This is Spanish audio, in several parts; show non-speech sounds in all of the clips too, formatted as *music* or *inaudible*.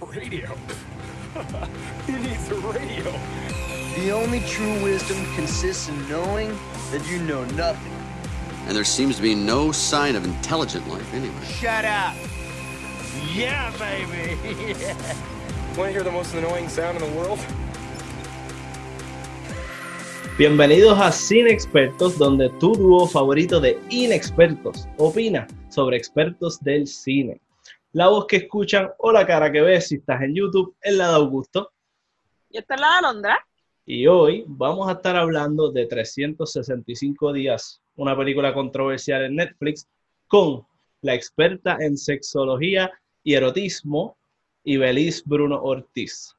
Radio. he needs a radio. The only true wisdom consists in knowing that you know nothing. And there seems to be no sign of intelligent life anyway. Shut up. Yeah, baby. *laughs* Want to hear the most annoying sound in the world? Bienvenidos a Cine Expertos, donde tu dúo favorito de inexpertos opina sobre expertos del cine. La voz que escuchan o la cara que ves si estás en YouTube es la de Augusto. Y esta es la de Alondra. Y hoy vamos a estar hablando de 365 días, una película controversial en Netflix, con la experta en sexología y erotismo, Ibeliz Bruno Ortiz.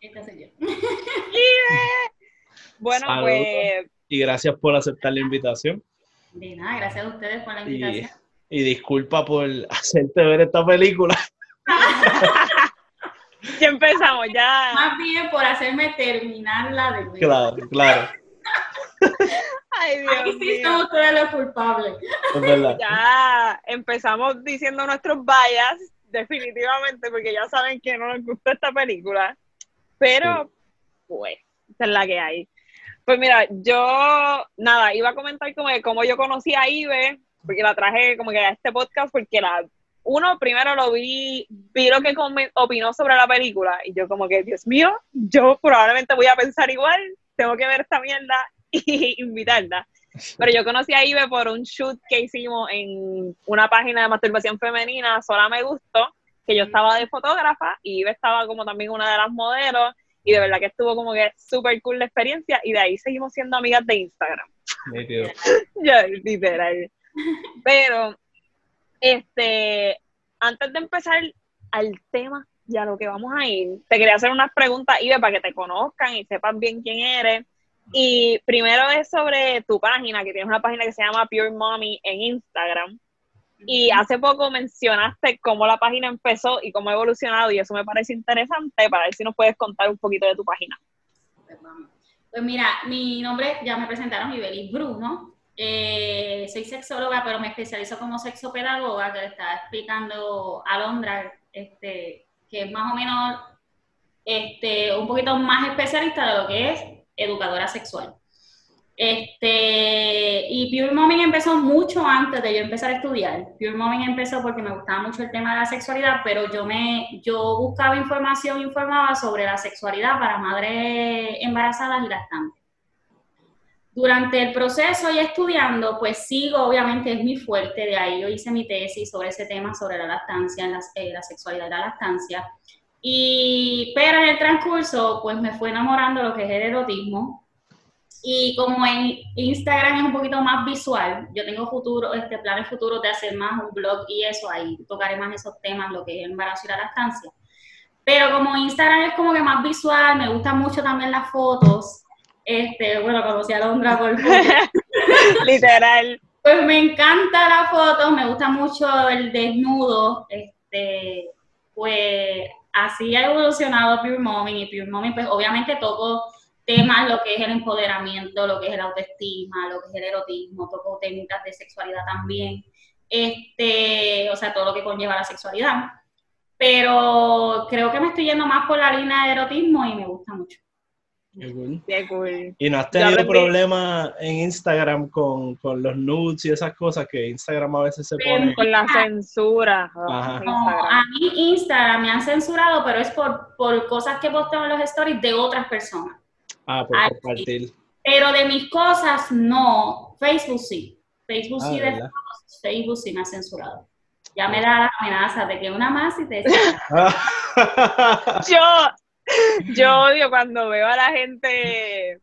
Esta soy yo. *laughs* *laughs* Bueno, Saludos. pues Y gracias por aceptar la invitación. De nada, gracias a ustedes por la Y, invitación. Y disculpa por hacerte ver esta película. *laughs* ya empezamos, ya. Más bien por hacerme terminarla de nuevo. Claro, claro, Ay, Dios Aquí sí mío. son ustedes los culpables. es verdad. Ya empezamos diciendo nuestros bias, definitivamente, porque ya saben que no nos gusta esta película. Pero, pues, esa es la que hay. Pues mira, yo, nada, iba a comentar como que cómo yo conocí a Ibe, porque la traje como que a este podcast, porque la, uno, primero lo vi, vi lo que opinó sobre la película, y yo como que, Dios mío, yo probablemente voy a pensar igual, tengo que ver esta mierda *laughs* y invitarla. Pero yo conocí a Ibe por un shoot que hicimos en una página de masturbación femenina, Sola Me Gustó, que yo estaba de fotógrafa y Ibe estaba como también una de las modelos y de verdad que estuvo como que súper cool la experiencia y de ahí seguimos siendo amigas de Instagram. *laughs* Literal. Pero, este, antes de empezar al tema y a lo que vamos a ir, te quería hacer unas preguntas, Ibe, para que te conozcan y sepan bien quién eres. Y primero es sobre tu página, que tienes una página que se llama Pure Mommy en Instagram. Y hace poco mencionaste cómo la página empezó y cómo ha evolucionado, y eso me parece interesante para ver si nos puedes contar un poquito de tu página. Pues. Pues mira, mi nombre, ya me presentaron, Ibelis Bruno. Eh, soy sexóloga, pero me especializo como sexopedagoga, que le estaba explicando a Londra, este, que es más o menos este, un poquito más especialista de lo que es educadora sexual. Este, y Pure Momming empezó mucho antes de yo empezar a estudiar. Pure Momming empezó porque me gustaba mucho el tema de la sexualidad, pero yo me yo buscaba información, informaba sobre la sexualidad para madres embarazadas y lactantes. Durante el proceso y estudiando, pues sigo, obviamente es mi fuerte, de ahí yo hice mi tesis sobre ese tema, sobre la lactancia, la, eh, la sexualidad y la lactancia. Y, pero en el transcurso, pues me fue enamorando lo que es el erotismo, y como en Instagram es un poquito más visual, yo tengo futuro, este, planes futuros de hacer más un blog y eso, ahí tocaré más esos temas, lo que es el embarazo y la lactancia. Pero como Instagram es como que más visual, me gustan mucho también las fotos. Este, bueno, conocí a Londra por *laughs* *laughs* Literal. Pues me encanta la foto, me gusta mucho el desnudo, este, pues así ha evolucionado Pure Mommy y Pure Mommy, pues obviamente toco temas, lo que es el empoderamiento, lo que es el autoestima, lo que es el erotismo, toco técnicas de sexualidad también, este, o sea, todo lo que conlleva la sexualidad. Pero creo que me estoy yendo más por la línea de erotismo y me gusta mucho. Qué cool. Qué cool. ¿Y no has tenido problemas en Instagram con, con los nudes y esas cosas que Instagram a veces se pone? Con la censura. Ajá. No, a mí Instagram me han censurado, pero es por, por cosas que posteo en los stories de otras personas. Ah, por Ah, compartir. Pero de mis cosas, no. Facebook sí. Facebook Ah, sí, ¿de fotos, Facebook sí me ha censurado. Ya me da la amenaza de que una más y te... *laughs* Yo, yo odio cuando veo a la gente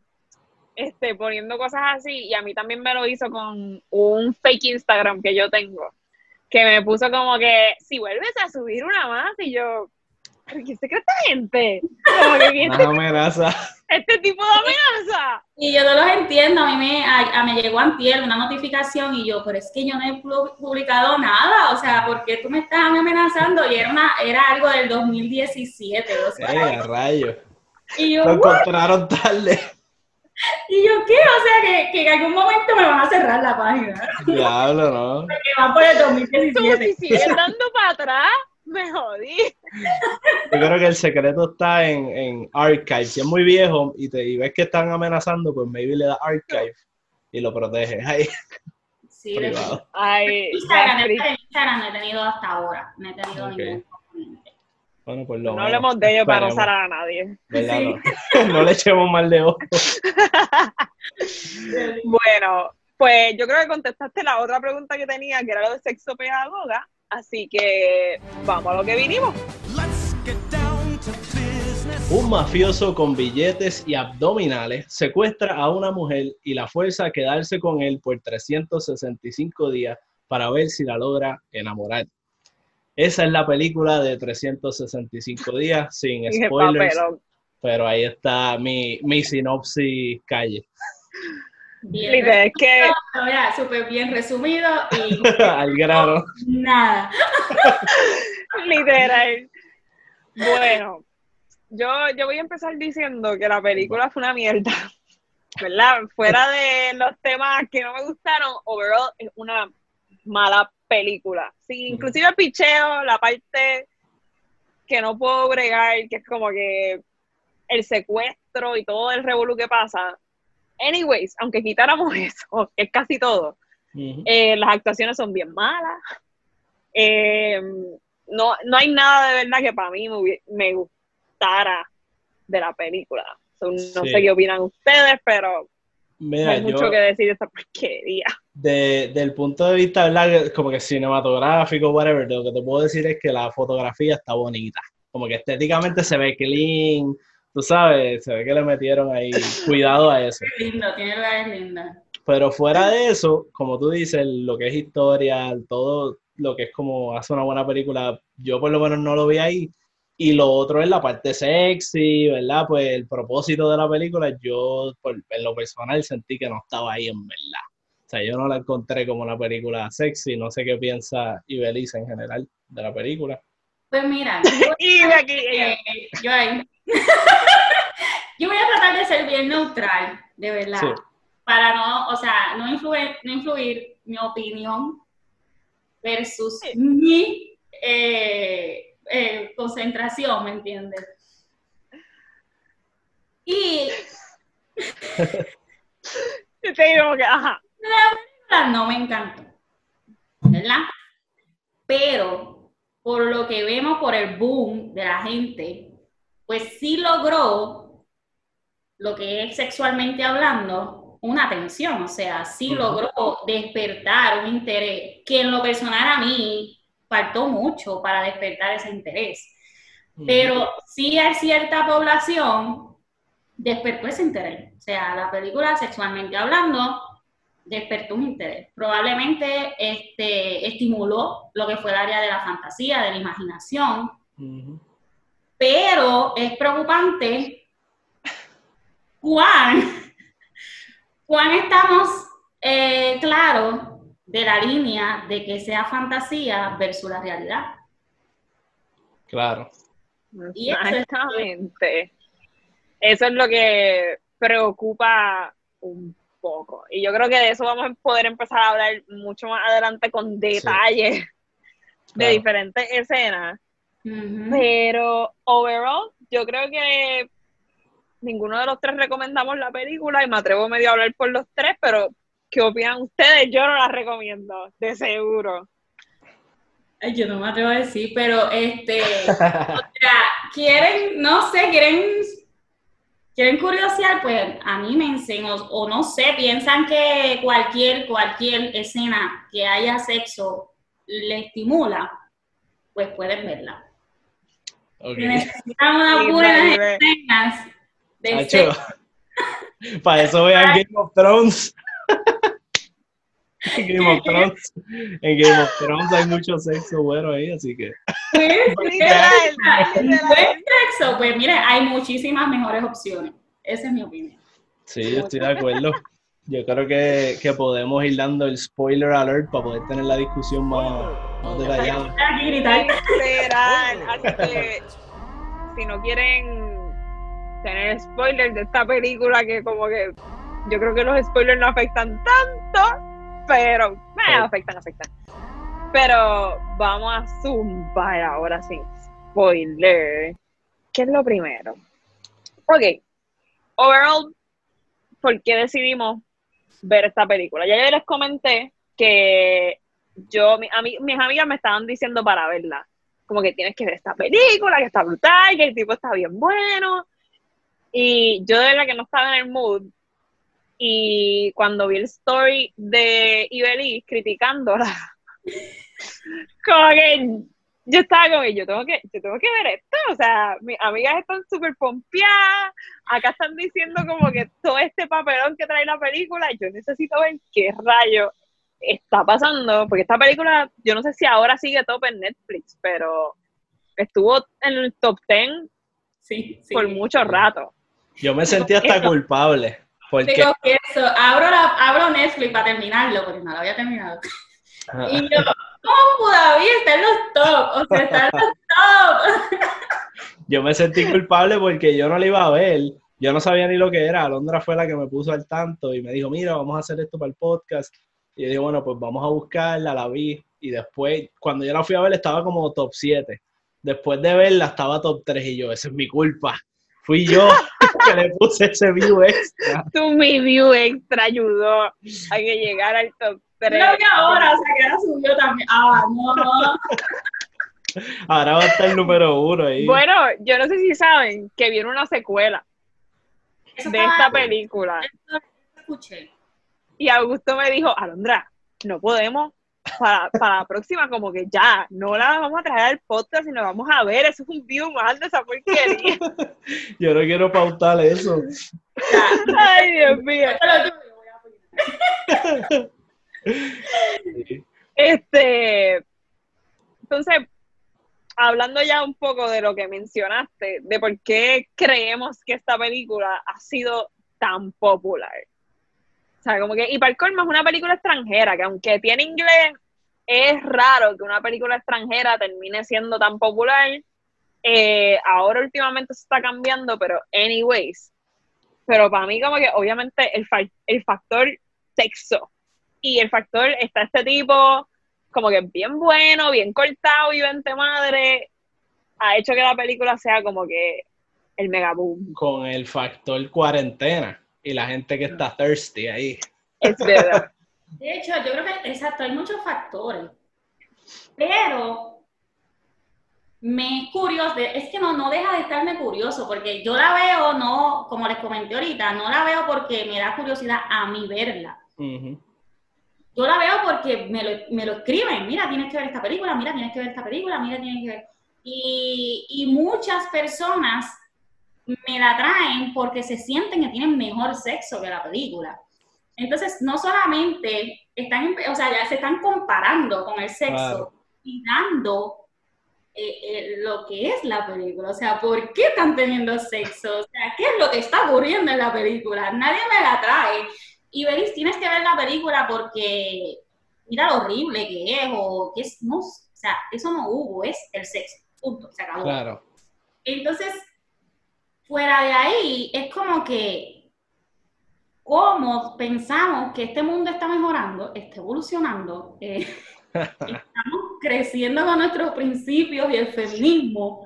este, poniendo cosas así, y a mí también me lo hizo con un fake Instagram que yo tengo, que me puso como que, si vuelves a subir una más, y yo, ¿pero quién se cree esta gente? Como que, ¿quién Una se- amenaza. Este tipo de amenaza? Y yo no los entiendo, a mí me, a, a- me llegó antier una notificación y yo, pero es que yo no he pu- publicado nada, o sea, ¿por qué tú me estás amenazando? Y era, una, era algo del 2017, o sea, Eh, a rayos. y yo, Lo "What?". encontraron tarde. y yo, ¿qué? O sea, que, que en algún momento me van a cerrar la página, Diablo, ¿no? *laughs* que va por el Tú 2017. si sigues dando para atrás, me jodí. *laughs* Yo creo que el secreto está en, en archive. Si es muy viejo y, te, y ves que están amenazando, pues maybe le da archive y lo proteges ahí. Sí, Privado. Ay, Instagram, Instagram no he tenido hasta ahora. No he tenido Ok. ningún componente. Bueno, pues lo no hablemos de ello para no usar a nadie. *laughs* no le echemos mal de ojo. *laughs* Bueno, pues yo creo que contestaste la otra pregunta que tenía, que era lo de sexo pedagoga. Así que vamos a lo que vinimos. Un mafioso con billetes y abdominales secuestra a una mujer y la fuerza a quedarse con él por 365 días para ver si la logra enamorar. Esa es la película de 365 días, sin spoilers, pero ahí está mi, mi sinopsis calle. Bien que resumido, mira, súper bien resumido y *laughs* Al grano. nada. *laughs* Literal. Bueno, yo, yo voy a empezar diciendo que la película fue una mierda. *laughs* ¿Verdad? Fuera de los temas que no me gustaron, overall es una mala película. Sí, inclusive el picheo, la parte que no puedo bregar, que es como que el secuestro y todo el revolú que pasa. Anyways, aunque quitáramos *laughs* eso, que es casi todo, Ujú. eh, las actuaciones son bien malas. Eh, no, no hay nada de verdad que para mí me, me gustara de la película. So, no Sí. sé qué opinan ustedes, pero Mira, hay mucho yo- que decir de esta porquería. de, del punto de vista, ¿verdad? Como que cinematográfico, whatever, lo que te puedo decir es que la fotografía está bonita. Como que estéticamente se ve clean, tú sabes, se ve que le metieron ahí cuidado a eso. Lindo, tiene lugares lindos. Pero fuera de eso, como tú dices, lo que es historia, todo lo que es como hace una buena película, yo por lo menos no lo vi ahí. Y lo otro es la parte sexy, ¿verdad? Pues el propósito de la película, yo por, en lo personal sentí que no estaba ahí en verdad. O sea, yo no la encontré como una película sexy, no sé qué piensa Ibeliza en general de la película. Pues mira, *laughs* Y aquí, eh, yo ahí. *laughs* yo voy a tratar de ser bien neutral, de verdad. Sí. Para no, o sea, no influir, no influir mi opinión versus mi eh, eh, concentración, ¿me entiendes? Y *laughs* te digo que, ajá, película no me encantó, ¿verdad? Pero por lo que vemos por el boom de la gente, pues sí logró lo que es sexualmente hablando una atención, o sea, sí logró despertar un interés que en lo personal a mí faltó mucho para despertar ese interés. Pero sí hay cierta población despertó ese interés. O sea, la película sexualmente hablando despertó un interés. Probablemente este, estimuló lo que fue el área de la fantasía, de la imaginación, pero es preocupante cuán, cuán estamos eh, claros de la línea de que sea fantasía versus la realidad. Claro. Y eso es- exactamente. Eso es lo que preocupa un poco. Y yo creo que de eso vamos a poder empezar a hablar mucho más adelante con detalles de Claro. diferentes escenas. Pero overall, yo creo que ninguno de los tres recomendamos la película y me atrevo medio a hablar por los tres, pero ¿qué opinan ustedes? Yo no la recomiendo, de seguro. Ay, yo no me atrevo a decir, pero este, o sea, quieren, no sé, quieren, quieren curiosear, pues anímense, o, o no sé, piensan que cualquier, cualquier escena que haya sexo le estimula, pues pueden verla. Ok. Si necesitan unas Sí, buenas escenas de sexo, *laughs* Para eso vean Game of Thrones. *laughs* *laughs* En Game of Thrones. En Game of Thrones hay mucho sexo bueno ahí, así que. *laughs* pues, Literal, literal. sexo, pues mire, hay muchísimas mejores opciones. Esa es mi opinión. Sí, yo estoy de acuerdo. Yo creo que, que podemos ir dando el spoiler alert para poder tener la discusión más, más detallada. Aquí gritar. Literal. Así que si no quieren tener spoilers de esta película, que como que yo creo que los spoilers no afectan tanto, pero eh, Sí. afectan, afectan. Pero vamos a zumbar ahora sin spoiler. ¿qué es lo primero? Ok, overall, ¿por qué decidimos ver esta película? Ya yo les comenté que yo, mi- a mí- mis amigas me estaban diciendo para verla, como que tienes que ver esta película, que está brutal, que el tipo está bien bueno, y yo de verdad que no estaba en el mood, y cuando vi el story de Ibeliz criticándola, *laughs* como que yo estaba como que yo tengo que, yo tengo que ver esto, o sea, mis amigas están súper pompeadas, acá están diciendo como que todo este papelón que trae la película, yo necesito ver qué rayo está pasando, porque esta película, yo no sé si ahora sigue top en Netflix, pero estuvo en el top 10 Sí, sí. por mucho rato. Yo me sentí hasta Eso. culpable. Porque Te confieso, abro, la, abro Netflix para terminarlo, porque no lo había terminado. Y yo, ¿cómo todavía está en los top? O sea, está en los top. yo me sentí culpable porque yo no la iba a ver. Yo no sabía ni lo que era. Alondra fue la que me puso al tanto y me dijo, mira, vamos a hacer esto para el podcast. Y yo dije, bueno, pues vamos a buscarla, la vi. Y después, cuando yo la fui a ver, estaba como top 7. Después de verla, estaba top 3 y yo, esa es mi culpa. Fui yo *laughs* que le puse ese view extra. Tu mi view extra ayudó a que llegara al top 3. No, que ahora, o sea, que ahora subió también. Ah, no. *laughs* Ahora va a estar el número uno ahí. Bueno, yo no sé si saben que viene una secuela Eso de esta película. eso escuché. Y Augusto me dijo, Alondra, no podemos para, para la próxima, como que ya, no la vamos a traer al podcast y nos vamos a ver. Eso es un view más de esa porquería. *laughs* Yo no quiero pautar eso. Ay, Dios mío. Este, entonces, hablando ya un poco de lo que mencionaste, de por qué creemos que esta película ha sido tan popular. O sea, como que, y para el colmo es una película extranjera, que aunque tiene inglés, es raro que una película extranjera termine siendo tan popular. Eh, ahora últimamente se está cambiando, pero anyways. Pero para mí como que obviamente el, fa- el factor sexo y el factor está este tipo como que bien bueno, bien cortado y vente madre, ha hecho que la película sea como que el mega boom. Con el factor cuarentena y la gente que está thirsty ahí. Es verdad. De hecho, yo creo que, exacto, hay muchos factores. Pero me curioso, es que no, no deja de estarme curioso, porque yo la veo, no, como les comenté ahorita, no la veo porque me da curiosidad a mí verla. Yo la veo porque me lo, me lo escriben, mira, tienes que ver esta película, mira, tienes que ver esta película, mira, tienes que ver. Y, y muchas personas me la traen porque se sienten que tienen mejor sexo que la película. Entonces, no solamente están, o sea, ya se están comparando con el sexo Claro. y dando eh, eh, lo que es la película. O sea, ¿por qué están teniendo sexo? O sea, ¿qué es lo que está ocurriendo en la película? Nadie me la trae. Y Beris, tienes que ver la película porque mira lo horrible que es, o que es, no, o sea, eso no hubo, es el sexo. Punto, se acabó. Claro. Entonces, fuera de ahí, es como que, como pensamos que este mundo está mejorando, está evolucionando, eh, *laughs* estamos creciendo con nuestros principios y el feminismo.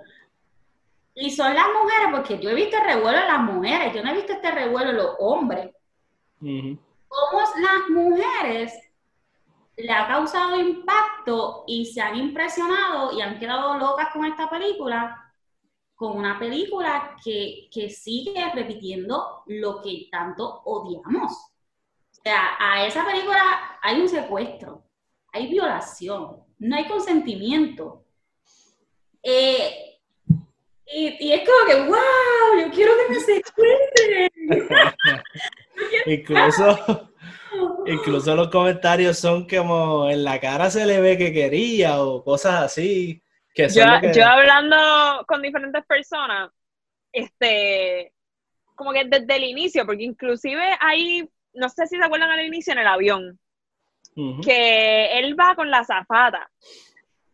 Y son las mujeres, porque yo he visto el revuelo en las mujeres, yo no he visto este revuelo en los hombres. Cómo las mujeres le ha causado impacto y se han impresionado y han quedado locas con esta película, con una película que, que sigue repitiendo lo que tanto odiamos. O sea, a esa película hay un secuestro, hay violación, no hay consentimiento. Eh, y, y es como que, wow, yo quiero que me secuestren. *laughs* Incluso, *laughs* incluso los comentarios son como en la cara se le ve que quería o cosas así. Que Yo, que- yo hablando con diferentes personas, este, como que desde el inicio, porque inclusive ahí, no sé si se acuerdan al inicio en el avión, que él va con la zafata.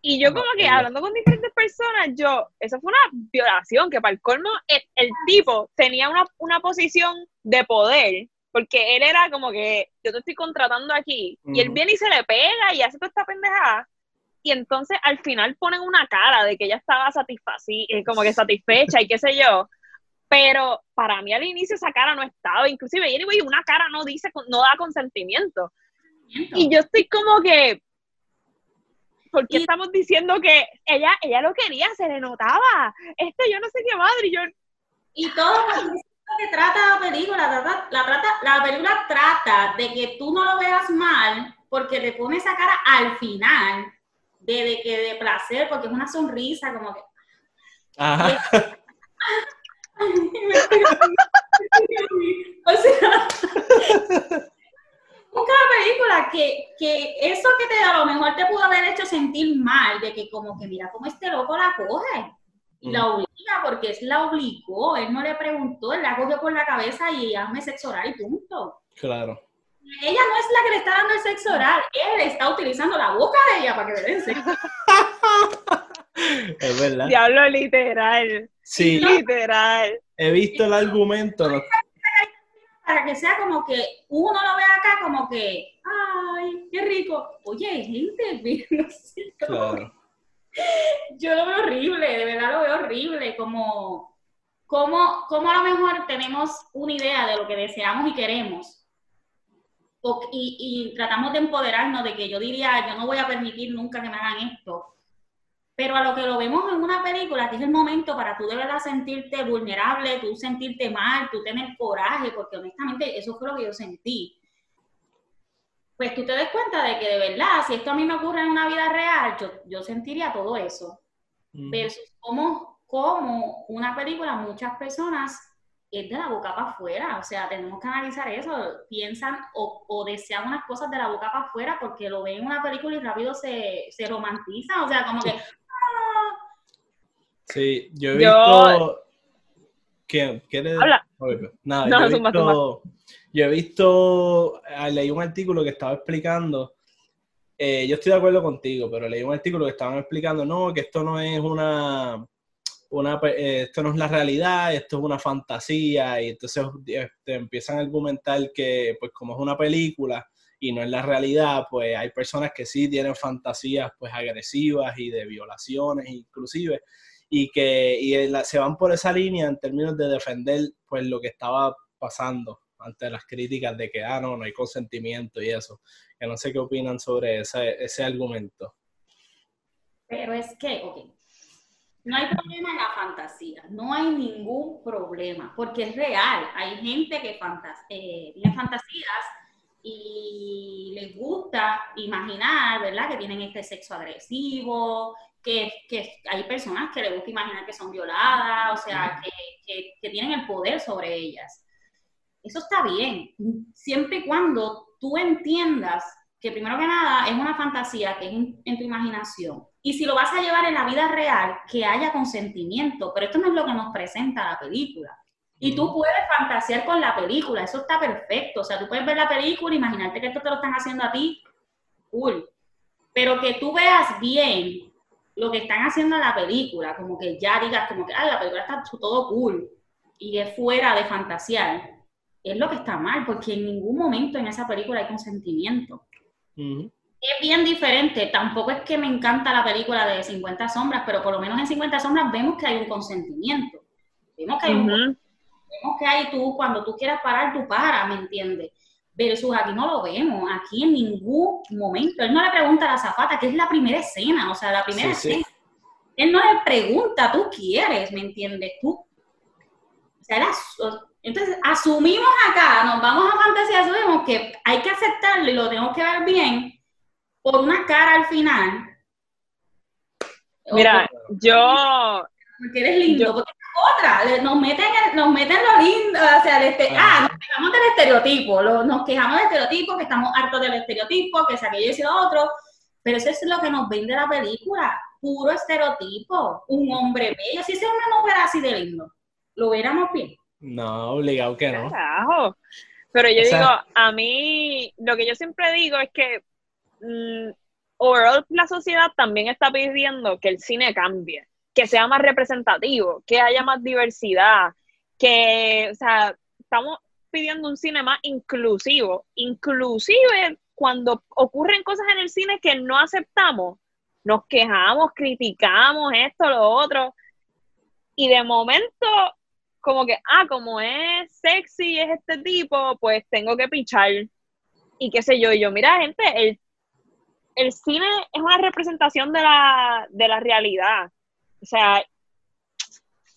Y yo como que hablando con diferentes personas, yo, eso fue una violación, que para el colmo el, el tipo tenía una, una posición de poder, porque él era como que, yo te estoy contratando aquí, y él viene y se le pega y hace toda esta pendejada, y entonces al final ponen una cara de que ella estaba satisfacida, como que satisfecha y qué sé yo. Pero para mí al inicio esa cara no estaba, inclusive anyway, una cara no dice, no da consentimiento. Y yo estoy como que, ¿por qué Y- estamos diciendo que ella, ella lo quería, se le notaba? Esto yo no sé qué madre, y yo, Y todo lo que trata la película. Trata, la, trata, la película trata de que tú no lo veas mal porque le pone esa cara al final de, de que de placer, porque es una sonrisa, como que. Ajá. *laughs* o sea, busca la película que, que eso que te a lo mejor te pudo haber hecho sentir mal, de que como que mira cómo este loco la coge y la obliga, porque él la obligó, él no le preguntó, él la cogió por la cabeza y hazme sexo oral y punto. Claro. Ella no es la que le está dando el sexo oral, él está utilizando la boca de ella para que le den sexo. *laughs* Es verdad. diablo literal, Sí, literal. he visto el argumento. no- para que sea como que uno lo ve acá como que, ay, qué rico. Oye, hay gente como Claro. yo lo veo horrible, de verdad lo veo horrible, como, como, como a lo mejor tenemos una idea de lo que deseamos y queremos, o- y, y tratamos de empoderarnos de que yo diría, yo no voy a permitir nunca que me hagan esto, pero a lo que lo vemos en una película, que es el momento para tú de verdad sentirte vulnerable, tú sentirte mal, tú tener coraje, porque honestamente eso fue lo que yo sentí. Pues tú te des cuenta de que de verdad, si esto a mí me ocurre en una vida real, yo, yo sentiría todo eso. Ujú. Versus como, como una película, muchas personas es de la boca para afuera. O sea, tenemos que analizar eso. Piensan o, o desean unas cosas de la boca para afuera porque lo ven en una película y rápido se, se romantiza. O sea, como que. ah, Sí, yo he Yo- visto. ¿Qué, ¿Quieres? Habla. Ok, Nada, No, yo, he visto, yo he visto. ah, Leí un artículo que estaba explicando. eh, yo estoy de acuerdo contigo, pero leí un artículo que estaban explicando, no, que esto no es una. Una pe- eh, esto no es la realidad, esto es una fantasía, y entonces este, empiezan a argumentar que, pues, como es una película y no es la realidad, pues hay personas que sí tienen fantasías, pues, agresivas y de violaciones, inclusive y que y se van por esa línea en términos de defender pues lo que estaba pasando ante las críticas de que ah no no hay consentimiento y eso. Que no sé qué opinan sobre ese, ese argumento. Pero es que, no hay problema en la fantasía, no hay ningún problema, porque es real. Hay gente que fantas eh, tiene fantasías y les gusta imaginar, ¿verdad? Que tienen este sexo agresivo, que, que hay personas que les gusta imaginar que son violadas, o sea, que, que- que tienen el poder sobre ellas. Eso está bien, siempre y cuando tú entiendas que primero que nada es una fantasía que es en, en tu imaginación. Y si lo vas a llevar en la vida real, que haya consentimiento, pero esto no es lo que nos presenta la película. Y tú puedes fantasear con la película, eso está perfecto. O sea, tú puedes ver la película, imaginarte que esto te lo están haciendo a ti, cool. Pero que tú veas bien lo que están haciendo en la película, como que ya digas, como que, ah, la película está todo cool y es fuera de fantasear, es lo que está mal, porque en ningún momento en esa película hay consentimiento. Es bien diferente. Tampoco es que me encanta la película de 50 sombras, pero por lo menos en 50 sombras vemos que hay un consentimiento. Vemos que hay, un- vemos que hay tú, cuando tú quieras parar, tú paras, ¿me entiendes? Versus aquí no lo vemos, aquí en ningún momento. Él no le pregunta a la zafata, que es la primera escena, o sea, la primera Sí, sí. escena. Él no le pregunta, tú quieres, ¿me entiendes? Tú. O sea, entonces, asumimos acá, nos vamos a fantasía, asumimos que hay que aceptarlo y lo tenemos que ver bien por una cara al final. Mira, yo, porque eres lindo, yo- porque otra, nos meten, nos meten lo lindo, o sea, el este- Ah. ah, nos quejamos del estereotipo, lo- nos quejamos del estereotipo, que estamos hartos del estereotipo, que si aquello y lo otro, pero eso es lo que nos vende la película, puro estereotipo, un hombre bello, si ese hombre no fuera así de lindo, lo viéramos bien. no obligado que no carajo. Pero yo O sea- digo, a mí, lo que yo siempre digo es que mm, overall la sociedad también está pidiendo que el cine cambie, que sea más representativo, que haya más diversidad, que, o sea, estamos pidiendo un cine más inclusivo, inclusive cuando ocurren cosas en el cine que no aceptamos, nos quejamos, criticamos esto, lo otro, y de momento, como que, ah, como es sexy, es este tipo, pues tengo que pichar. Y qué sé yo, y yo, mira, gente, el, el cine es una representación de la, de la realidad. O sea,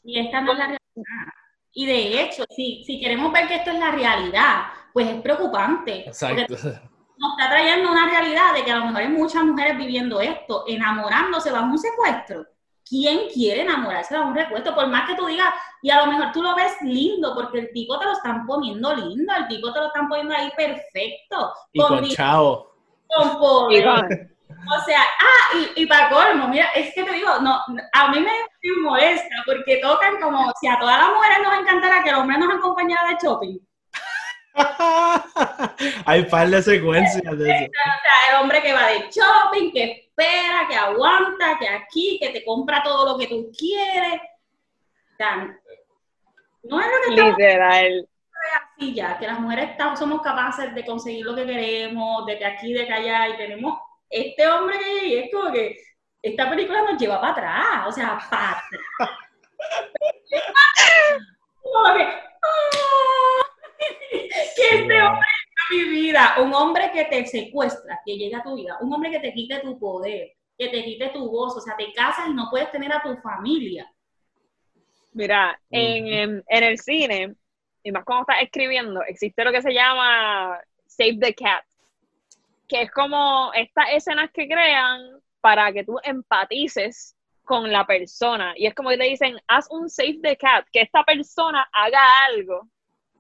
Y esta no es la realidad. Y de hecho, si, si queremos ver que esto es la realidad, pues es preocupante. Exacto. Porque nos está trayendo una realidad de que a lo mejor hay muchas mujeres viviendo esto, enamorándose bajo un secuestro. ¿Quién quiere enamorarse bajo un secuestro? Por más que tú digas, y a lo mejor tú lo ves lindo, porque el tipo te lo están poniendo lindo, el tipo te lo están poniendo ahí perfecto. Y con chavo. Con O sea, ah, y, y para colmo, mira, es que te digo, no, a mí me, me molesta porque tocan como si a todas las mujeres nos encantara que el hombre nos acompañara de shopping. *laughs* Hay par de secuencias de eso. O sea, el hombre que va de shopping, que espera, que aguanta, que aquí, que te compra todo lo que tú quieres. O sea, no es lo que estamos literal. Así ya, que las mujeres estamos- somos capaces de conseguir lo que queremos, de que aquí, de que allá, y tenemos este hombre que y es como que esta película nos lleva para atrás, o sea, para atrás. Como que, ¡ah! que este hombre mi vida, un hombre que te secuestra, que llega a tu vida, un hombre que te quite tu poder, que te quite tu voz, o sea, te casas y no puedes tener a tu familia. Mira, en, en, en el cine, y más cuando estás escribiendo, existe lo que se llama Save the Cat, que es como estas escenas que crean para que tú empatices con la persona. Y es como que te dicen, haz un Save the Cat, que esta persona haga algo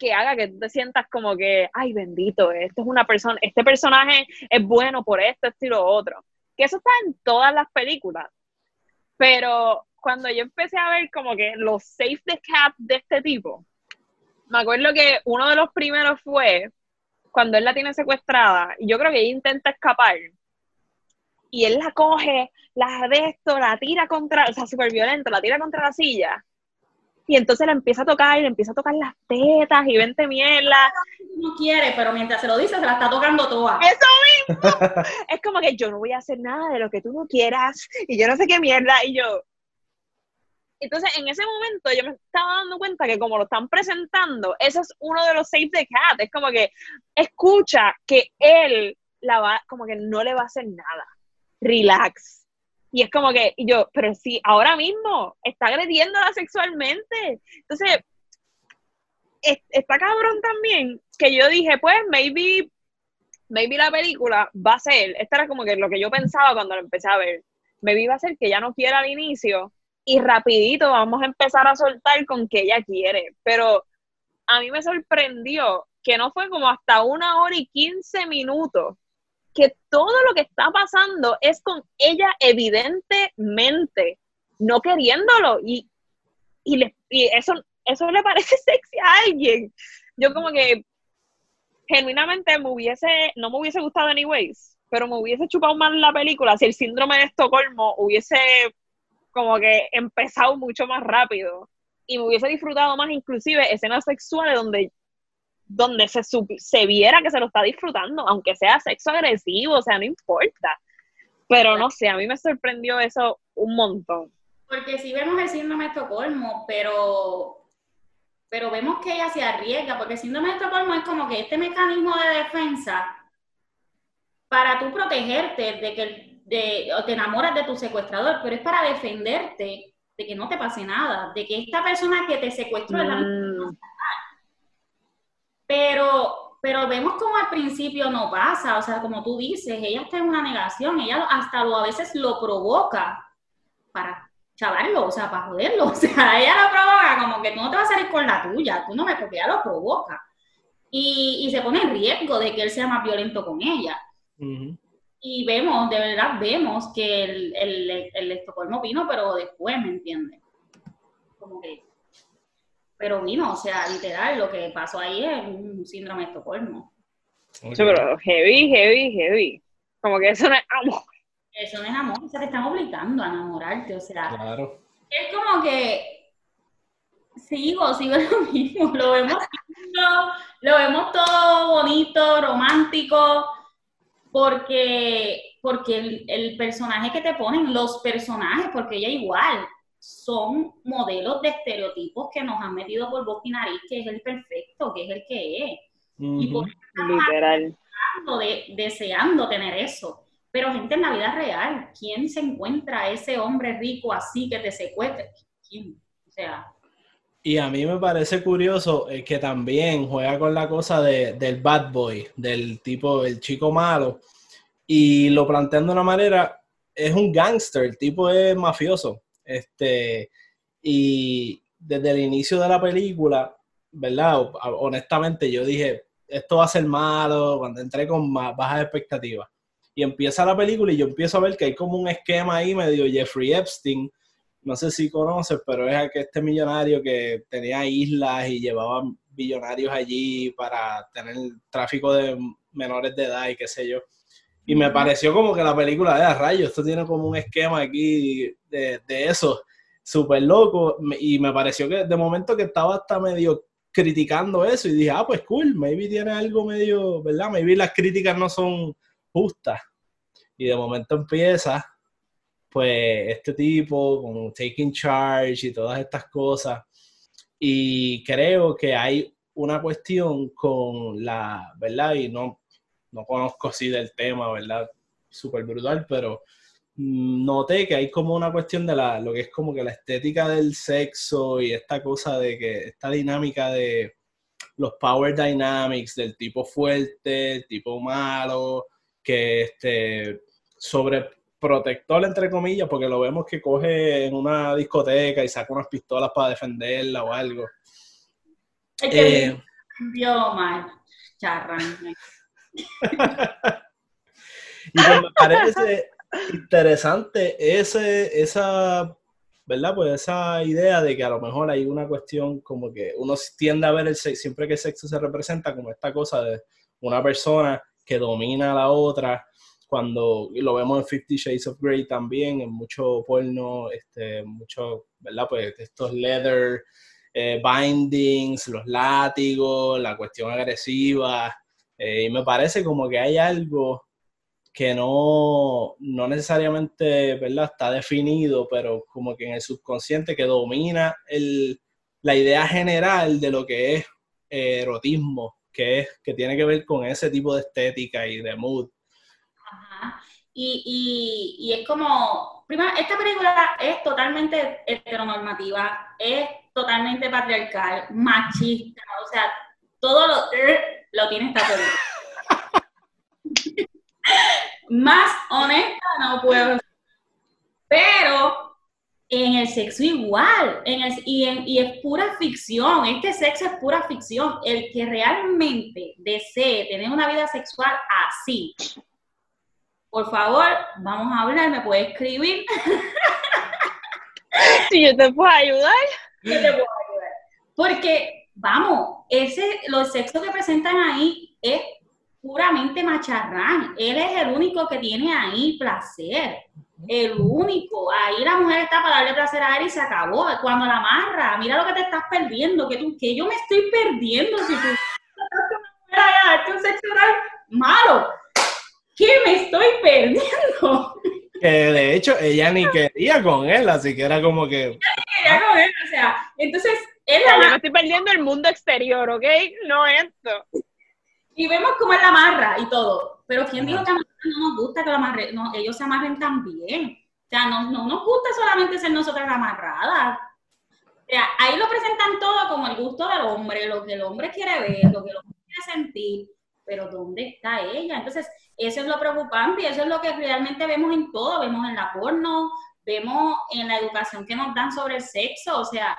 que haga que tú te sientas como que, ay, bendito, esto es una persona, este personaje es bueno por esto, esto y otro. Que eso está en todas las películas. Pero cuando yo empecé a ver como que los Save the Cat de este tipo, me acuerdo que uno de los primeros fue cuando él la tiene secuestrada, y yo creo que ella intenta escapar, y él la coge, la de esto, la tira contra, o sea, súper violento, la tira contra la silla, y entonces la empieza a tocar, y le empieza a tocar las tetas, y vente mierda, No quiere, pero mientras se lo dice, se la está tocando toda. eso mismo, es como que yo no voy a hacer nada de lo que tú no quieras, y yo no sé qué mierda, y yo, entonces, en ese momento yo me estaba dando cuenta que como lo están presentando, ese es uno de los Save the Cat. Es como que escucha que él la va, como que no le va a hacer nada. Relax. Y es como que, y yo, pero sí, ahora mismo está agrediéndola sexualmente. Entonces, es- está cabrón también que yo dije, pues, maybe, maybe la película va a ser, esta era como que lo que yo pensaba cuando la empecé a ver, maybe va a ser que ella no quiera al inicio y rapidito vamos a empezar a soltar con que ella quiere. Pero a mí me sorprendió que no fue como hasta una hora y quince minutos que todo lo que está pasando es con ella evidentemente no queriéndolo y, y, le- y eso, eso le parece *laughs* sexy a alguien. Yo como que genuinamente me hubiese, no me hubiese gustado anyways, pero me hubiese chupado más la película si el síndrome de Estocolmo hubiese como que empezado mucho más rápido y me hubiese disfrutado más inclusive escenas sexuales donde donde se, se viera que se lo está disfrutando, aunque sea sexo agresivo, o sea, no importa. Pero no sé, a mí me sorprendió eso un montón. Porque sí vemos el síndrome de Estocolmo, pero, pero vemos que ella se arriesga, porque el síndrome de Estocolmo es como que este mecanismo de defensa para tú protegerte de que de, o te enamoras de tu secuestrador, pero es para defenderte de que no te pase nada, de que esta persona que te secuestró es la Mm, pero, pero vemos como al principio no pasa, o sea, como tú dices, ella está en una negación, ella hasta lo, a veces lo provoca para chavarlo, o sea, para joderlo, *laughs* o sea, ella lo provoca como que tú no te vas a salir con la tuya, tú no me, porque ella lo provoca. Y, y se pone en riesgo de que él sea más violento con ella. Y vemos, de verdad vemos que el, el, el Estocolmo vino, pero después, ¿me entiendes? Como que... Pero vino, o sea, literal, lo que pasó ahí es un síndrome de Estocolmo. Sí, pero heavy, heavy, heavy. Como que eso no es amor. Eso no es amor, o sea, te están obligando a enamorarte, o sea, Claro. es como que sigo, sigo *laughs* lo mismo, lo vemos lindo, lo vemos todo bonito, romántico, porque porque el, el personaje que te ponen, los personajes, porque ella igual, son modelos de estereotipos que nos han metido por boca y nariz, que es el perfecto, que es el que es. Y por eso estamos Literal. de, deseando tener eso. Pero gente en la vida real, ¿quién se encuentra ese hombre rico así que te secuestre? ¿Quién? O sea, Y a mí me parece curioso eh, que también juega con la cosa de- del bad boy, del tipo, el chico malo, y lo plantean de una manera, es un gángster, el tipo es mafioso, este, y desde el inicio de la película, ¿verdad? Honestamente yo dije, esto va a ser malo, cuando entré con ma- bajas expectativas. Y empieza la película y yo empiezo a ver que hay como un esquema ahí medio Jeffrey Epstein, no sé si conoces, pero es que este millonario que tenía islas y llevaba billonarios allí para tener tráfico de menores de edad y qué sé yo. Y me pareció como que la película de rayo, esto tiene como un esquema aquí de, de eso, súper loco. Y me pareció que de momento que estaba hasta medio criticando eso y dije, ah, pues cool, maybe tiene algo medio, ¿verdad? Maybe las críticas no son justas. Y de momento empieza pues este tipo con Taking Charge y todas estas cosas. Y creo que hay una cuestión con la, ¿verdad? Y no, no conozco así del tema, ¿verdad? Súper brutal, pero noté que hay como una cuestión de la, lo que es como que la estética del sexo y esta cosa de que, esta dinámica de los power dynamics del tipo fuerte, el tipo malo, que este, sobre protector, entre comillas, porque lo vemos que coge en una discoteca y saca unas pistolas para defenderla o algo. es que Eh, vio mal, charran. *laughs* y pues me parece interesante ese, esa, ¿verdad? Pues esa idea de que a lo mejor hay una cuestión como que uno tiende a ver el sexo, siempre que el sexo se representa como esta cosa de una persona que domina a la otra, cuando lo vemos en Fifty Shades of Grey también, en mucho porno, este, mucho, ¿verdad? Pues estos leather eh, bindings, los látigos, la cuestión agresiva, eh, y me parece como que hay algo que no, no necesariamente ¿verdad? está definido, pero como que en el subconsciente que domina el, la idea general de lo que es eh, erotismo, que, es, que tiene que ver con ese tipo de estética y de mood. Y, y, es como, primero, esta película es totalmente heteronormativa, es totalmente patriarcal, machista, o sea, todo lo, lo tiene esta película. *laughs* Más honesta no puedo. Pero en el sexo igual, en el, y, en- y es pura ficción, este sexo es pura ficción. El que realmente desee tener una vida sexual así, por favor, vamos a hablar, me puede escribir, *laughs* Si yo te puedo ayudar. yo te puedo ayudar. Porque, vamos, ese, los sexos que presentan ahí es puramente macharrán. Él es el único que tiene ahí placer. El único. Ahí la mujer está para darle placer a él y se acabó. Cuando la amarra, mira lo que te estás perdiendo. Que, tú, que yo me estoy perdiendo si tú *laughs* un sexo oral malo. ¿Qué me estoy perdiendo? Que de hecho ella ni quería con él, así que era como que Quería con él, o sea, entonces él la yo me estoy perdiendo el mundo exterior, ¿ok? No esto. Y vemos cómo él la amarra y todo. Pero ¿quién dijo que a nosotros no nos gusta que lo amarre- no, ellos se amarren también? O sea, no, no nos gusta solamente ser nosotras amarradas. O sea, ahí lo presentan todo como el gusto del hombre, lo que el hombre quiere ver, lo que el hombre quiere sentir. Pero ¿dónde está ella? Entonces, eso es lo preocupante y eso es lo que realmente vemos en todo. Vemos en la porno, vemos en la educación que nos dan sobre el sexo. O sea,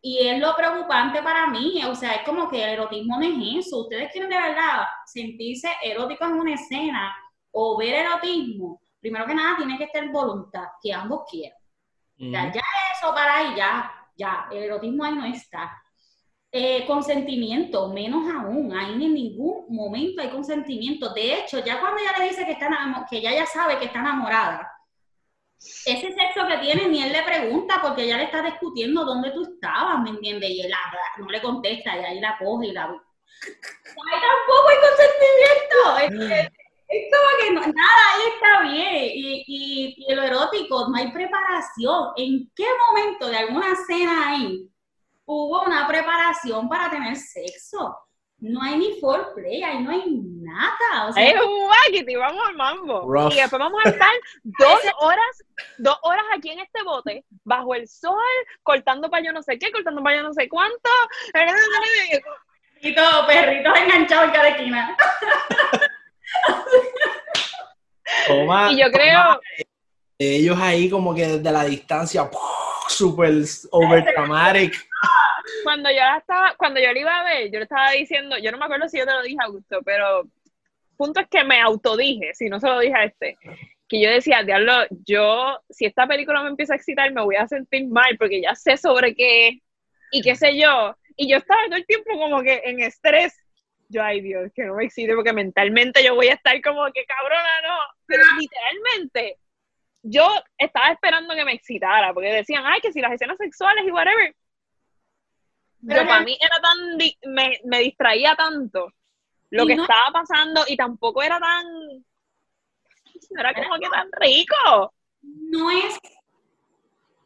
y es lo preocupante para mí, o sea, es como que el erotismo no es eso. Ustedes quieren de verdad sentirse eróticos en una escena o ver erotismo. Primero que nada, tiene que estar voluntad, que ambos quieran. O sea, ya eso para ahí, ya, ya, el erotismo ahí no está. Eh, consentimiento, menos aún, ahí en ningún momento hay consentimiento. De hecho, ya cuando ella le dice que, está que ella ya sabe que está enamorada, ese sexo que tiene ni él le pregunta porque ella le está discutiendo dónde tú estabas, ¿me entiendes? Y él la- no le contesta y ahí la coge y la... Ahí tampoco hay consentimiento. Es Es que no- nada ahí está bien. Y, y, y lo erótico, no hay preparación. ¿En qué momento de alguna cena ahí hubo una preparación para tener sexo? No hay ni foreplay, ahí no hay nada. O sea, Es un vamos al mambo. Rough. Y después vamos a estar *laughs* dos horas, dos horas aquí en este bote, bajo el sol, cortando para yo no sé qué, cortando para yo no sé cuánto. *laughs* perritos, perritos enganchados en cada esquina. Toma- Y yo creo, toma ellos ahí como que desde la distancia, super over dramatic. *laughs* cuando yo la estaba, cuando yo la iba a ver, yo le estaba diciendo, yo no me acuerdo si yo te lo dije Augusto, pero punto es que me autodije, si no se lo dije a este, que yo decía, diablo, yo, si esta película me empieza a excitar, me voy a sentir mal, porque ya sé sobre qué, y qué sé yo, y yo estaba todo el tiempo como que en estrés, yo, ay Dios, que no me excite, porque mentalmente yo voy a estar como que cabrona, no, pero literalmente, yo estaba esperando que me excitara, porque decían, ay, que si las escenas sexuales y whatever, Pero para mí era tan di- me, me distraía tanto lo que no- estaba pasando y tampoco era tan no era como que tan rico no es.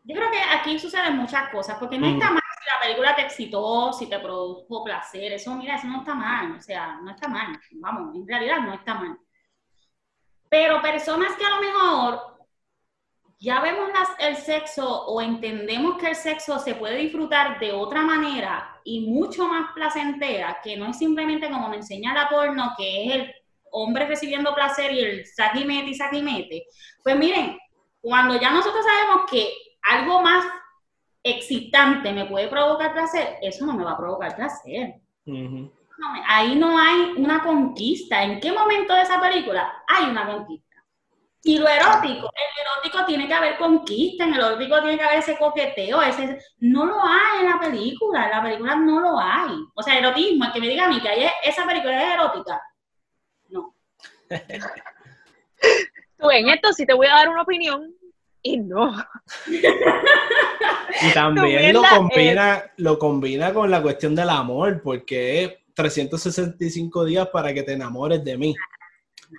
Yo creo que aquí suceden muchas cosas, porque no Mm. está mal si la película te excitó, si te produjo placer, eso, mira, eso no está mal, o sea, no está mal, vamos, en realidad no está mal. Pero personas que a lo mejor ya vemos las- el sexo o entendemos que el sexo se puede disfrutar de otra manera y mucho más placentera, que no es simplemente como me enseña la porno, que es el hombre recibiendo placer y el saquimete y saquimete. Pues miren, cuando ya nosotros sabemos que algo más excitante me puede provocar placer, eso no me va a provocar placer. No ahí no hay una conquista. ¿En qué momento de esa película hay una conquista? Y lo erótico, el erótico tiene que haber conquista, en el erótico tiene que haber ese coqueteo, ese no lo hay en la película, en la película no lo hay. O sea, erotismo, el que me diga a mí que hay- esa película es erótica, no. *laughs* tú en esto sí te voy a dar una opinión y no Y también lo combina, lo combina con la cuestión del amor, porque es 365 días para que te enamores de mí.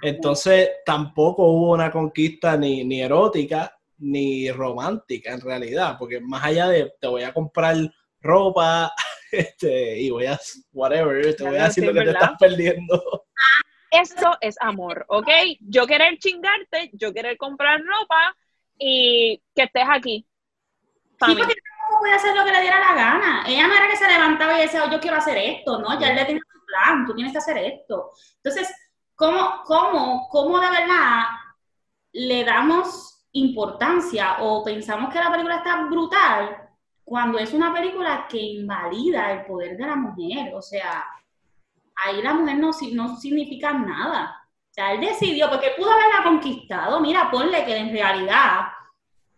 Entonces, tampoco hubo una conquista ni, ni erótica ni romántica en realidad, porque más allá de te voy a comprar ropa *laughs* este, y voy a, whatever, te voy a decir sí, lo que te estás perdiendo. eso es amor ¿ok? yo querer chingarte yo querer comprar ropa y que estés aquí Sí, porque tampoco puede hacer lo que le diera la gana. Ella no era que se levantaba y decía, oh, yo quiero hacer esto, ¿no? Ya él le tenía su plan, tú tienes que hacer esto. Entonces, ¿cómo, cómo, cómo de verdad le damos importancia o pensamos que la película está brutal cuando es una película que invalida el poder de la mujer? O sea, ahí la mujer no, no significa nada. O sea, él decidió, porque pudo haberla conquistado. Mira, ponle que en realidad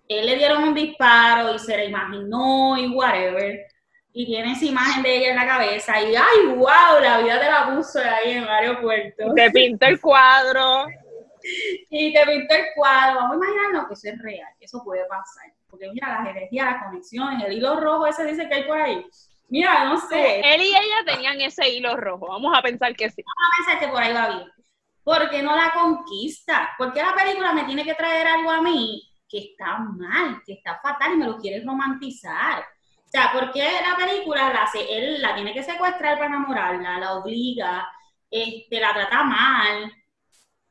él le dieron un disparo y se la imaginó y whatever. Y tiene esa imagen de ella en la cabeza y ¡ay, wow! La vida te la puso ahí en el aeropuerto. te pinto el cuadro *laughs* Y te pintó el cuadro. Vamos a imaginarnos que eso es real, que eso puede pasar. Porque mira, las energías, las conexiones, el hilo rojo ese dice que hay por ahí. Mira, no sé. él y ella tenían ese hilo rojo vamos a pensar que sí a pensar que por ahí va bien. ¿Por qué no la conquista? ¿Por qué la película me tiene que traer algo a mí que está mal, que está fatal y me lo quiere romantizar? O sea, ¿por qué la película la hace, él la tiene que secuestrar para enamorarla, la obliga, este, la trata mal?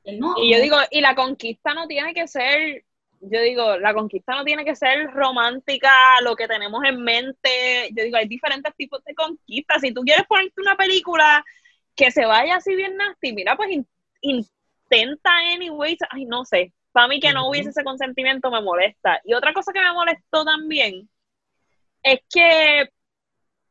Él no, Y yo digo, y la conquista no tiene que ser, yo digo, la conquista no tiene que ser romántica, lo que tenemos en mente. Yo digo, hay diferentes tipos de conquistas. Si tú quieres ponerte una película que se vaya así bien nasty, mira, pues in- intenta anyways, ay, no sé. Para mí que no hubiese ese consentimiento me molesta. Y otra cosa que me molestó también es que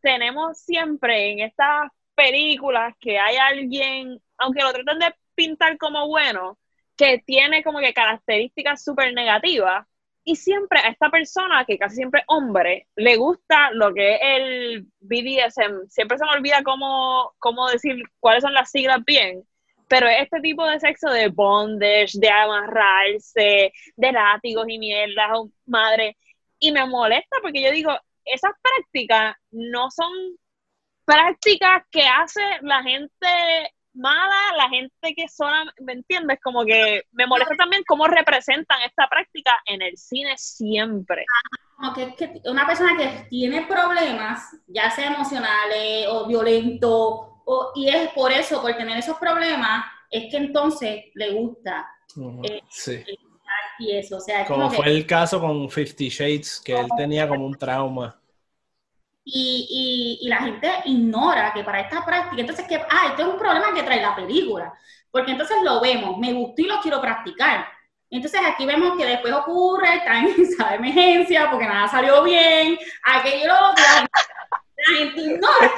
tenemos siempre en estas películas que hay alguien, aunque lo traten de pintar como bueno, que tiene como que características súper negativas. Y siempre a esta persona, que casi siempre es hombre, le gusta lo que es el BDSM. Siempre se me olvida cómo, cómo decir cuáles son las siglas bien. Pero es este tipo de sexo de bondage, de amarrarse, de látigos y mierdas, oh, madre. Y me molesta porque yo digo, esas prácticas no son prácticas que hace la gente mala la gente que sola, ¿me entiendes? Como que me molesta también cómo representan esta práctica en el cine siempre. Como que, que una persona que tiene problemas, ya sea emocionales o violentos, o, y es por eso, por tener esos problemas, es que entonces le gusta Eh, Sí. Y eso. O sea, Como que- fue el caso con Fifty Shades, que él tenía como un trauma. y, y, y la gente ignora que para esta práctica, entonces que, ah, esto es un problema que trae la película, porque entonces lo vemos, me gustó y lo quiero practicar. Entonces aquí vemos que después ocurre, está en *laughs* esa emergencia porque nada salió bien, aquello lo la, la gente ignora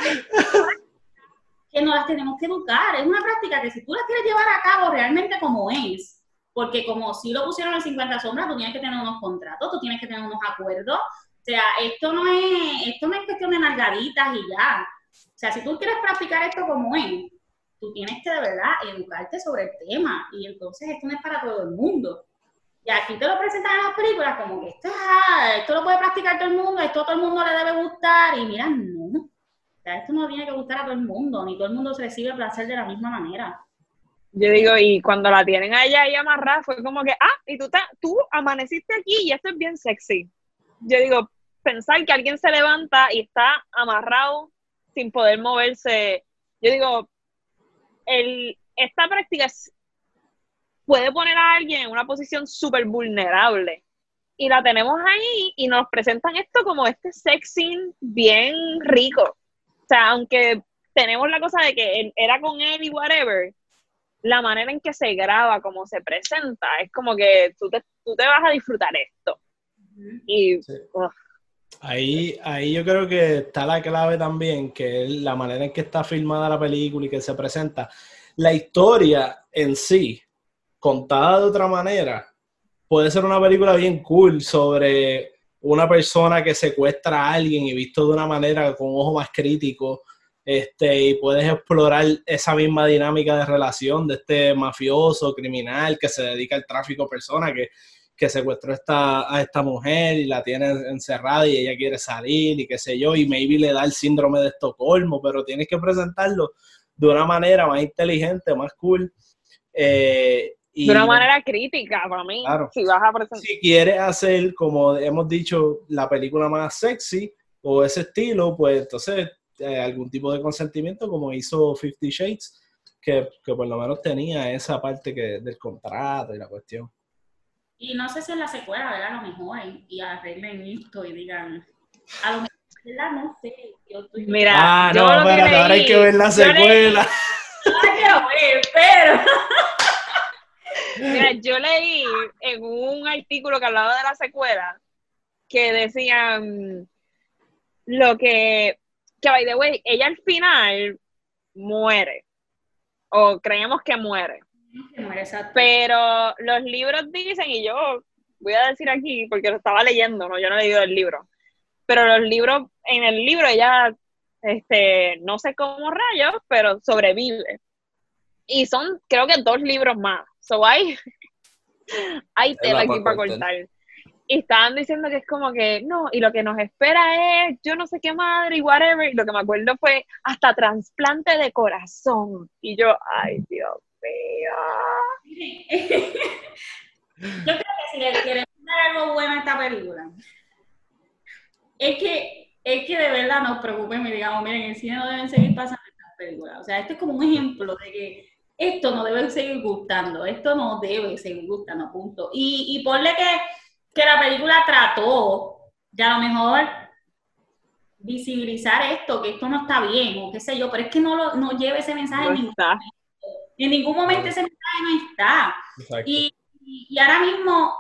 que no las tenemos que educar. Es una práctica que si tú la quieres llevar a cabo realmente como es, porque como si lo pusieron en 50 sombras, tú tienes que tener unos contratos, tú tienes que tener unos acuerdos, o sea, esto no es, esto no es cuestión de nalgaditas y ya. O sea, si tú quieres practicar esto como es, tú tienes que de verdad educarte sobre el tema. Y entonces esto no es para todo el mundo. Y aquí te lo presentan en las películas como que esto, es, ah, esto lo puede practicar todo el mundo, esto a todo el mundo le debe gustar. Y mira, no. O sea, esto no tiene que gustar a todo el mundo, ni todo el mundo se recibe placer de la misma manera. Yo digo, y cuando la tienen a ella ahí amarrada, fue como que, ah, y tú, tú amaneciste aquí y esto es bien sexy. Yo digo, pensar que alguien se levanta y está amarrado sin poder moverse. Yo digo, el, esta práctica puede poner a alguien en una posición súper vulnerable. Y la tenemos ahí y nos presentan esto como este sexy bien rico. O sea, aunque tenemos la cosa de que era con él y whatever, la manera en que se graba, como se presenta, es como que tú te, tú te vas a disfrutar esto. Y Sí. Ahí, ahí yo creo que está la clave también, que es la manera en que está filmada la película y que se presenta. La historia en sí, contada de otra manera, puede ser una película bien cool sobre una persona que secuestra a alguien y visto de una manera con un ojo más crítico, este, y puedes explorar esa misma dinámica de relación de este mafioso, criminal que se dedica al tráfico de personas, que que secuestró esta, a esta mujer y la tiene encerrada y ella quiere salir y qué sé yo, y maybe le da el síndrome de Estocolmo, pero tienes que presentarlo de una manera más inteligente, más cool. eh, y de una manera crítica para mí. Claro. Si vas a presentar. si quieres hacer, como hemos dicho, la película más sexy o ese estilo, pues entonces eh, algún tipo de consentimiento como hizo Fifty Shades, que, que por lo menos tenía esa parte que, del contrato y la cuestión. Y no sé si en la secuela, ¿verdad? A lo mejor, y, y arreglen esto y digan, a lo mejor, ¿verdad? No sé. Yo estoy Mira, ah, yo no, lo que ahora hay leí- que ver la secuela. Ay, pero. *laughs* Mira, yo leí en un artículo que hablaba de la secuela que decían lo que, que by the way, ella al final muere. O creemos que muere. Exacto. Pero los libros dicen, y yo voy a decir aquí, porque lo estaba leyendo, ¿no? Yo no he leído el libro. Pero los libros, en el libro ella, este, no sé cómo rayos, pero sobrevive. Y son, creo que dos libros más. So hay, *laughs* hay tela aquí pa' para cortar. Y estaban diciendo que es como que, no, y lo que nos espera es, yo no sé qué madre y whatever. Y lo que me acuerdo fue hasta trasplante de corazón. Y yo, ay, Dios mío. *laughs* Yo creo que si le quieren dar algo bueno a esta película, es que, es que de verdad nos preocupemos y digamos, miren, en el cine no deben seguir pasando estas películas. O sea, esto es como un ejemplo de que esto no debe seguir gustando, esto no debe seguir gustando, punto. Y, y ponle que, que la película trató de a lo mejor visibilizar esto, que esto no está bien, o qué sé yo, pero es que no, lo, no lleve ese mensaje en ningún, está. en ningún momento ese mensaje no está. Y, y- ahora mismo,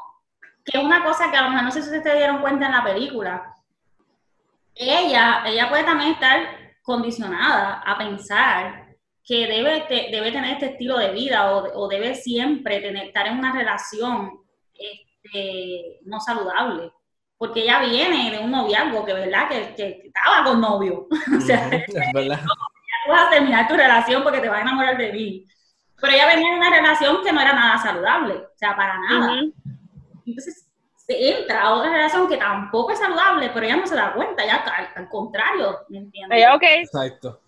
que es una cosa que a lo mejor no sé si ustedes se dieron cuenta en la película, ella, ella puede también estar condicionada a pensar que debe, te- debe tener este estilo de vida o, o debe siempre tener, estar en una relación este, no saludable. Porque ella viene de un noviazgo que, ¿verdad? Que, que estaba con novio. *laughs* o sea, es *laughs* verdad. vas a terminar tu relación porque te vas a enamorar de mí. Pero ella venía de una relación que no era nada saludable, o sea, para nada. Entonces se entra a otra relación que tampoco es saludable, pero ella no se da cuenta, ya al, al contrario, ¿me entiendes? Ella, ok, Exacto.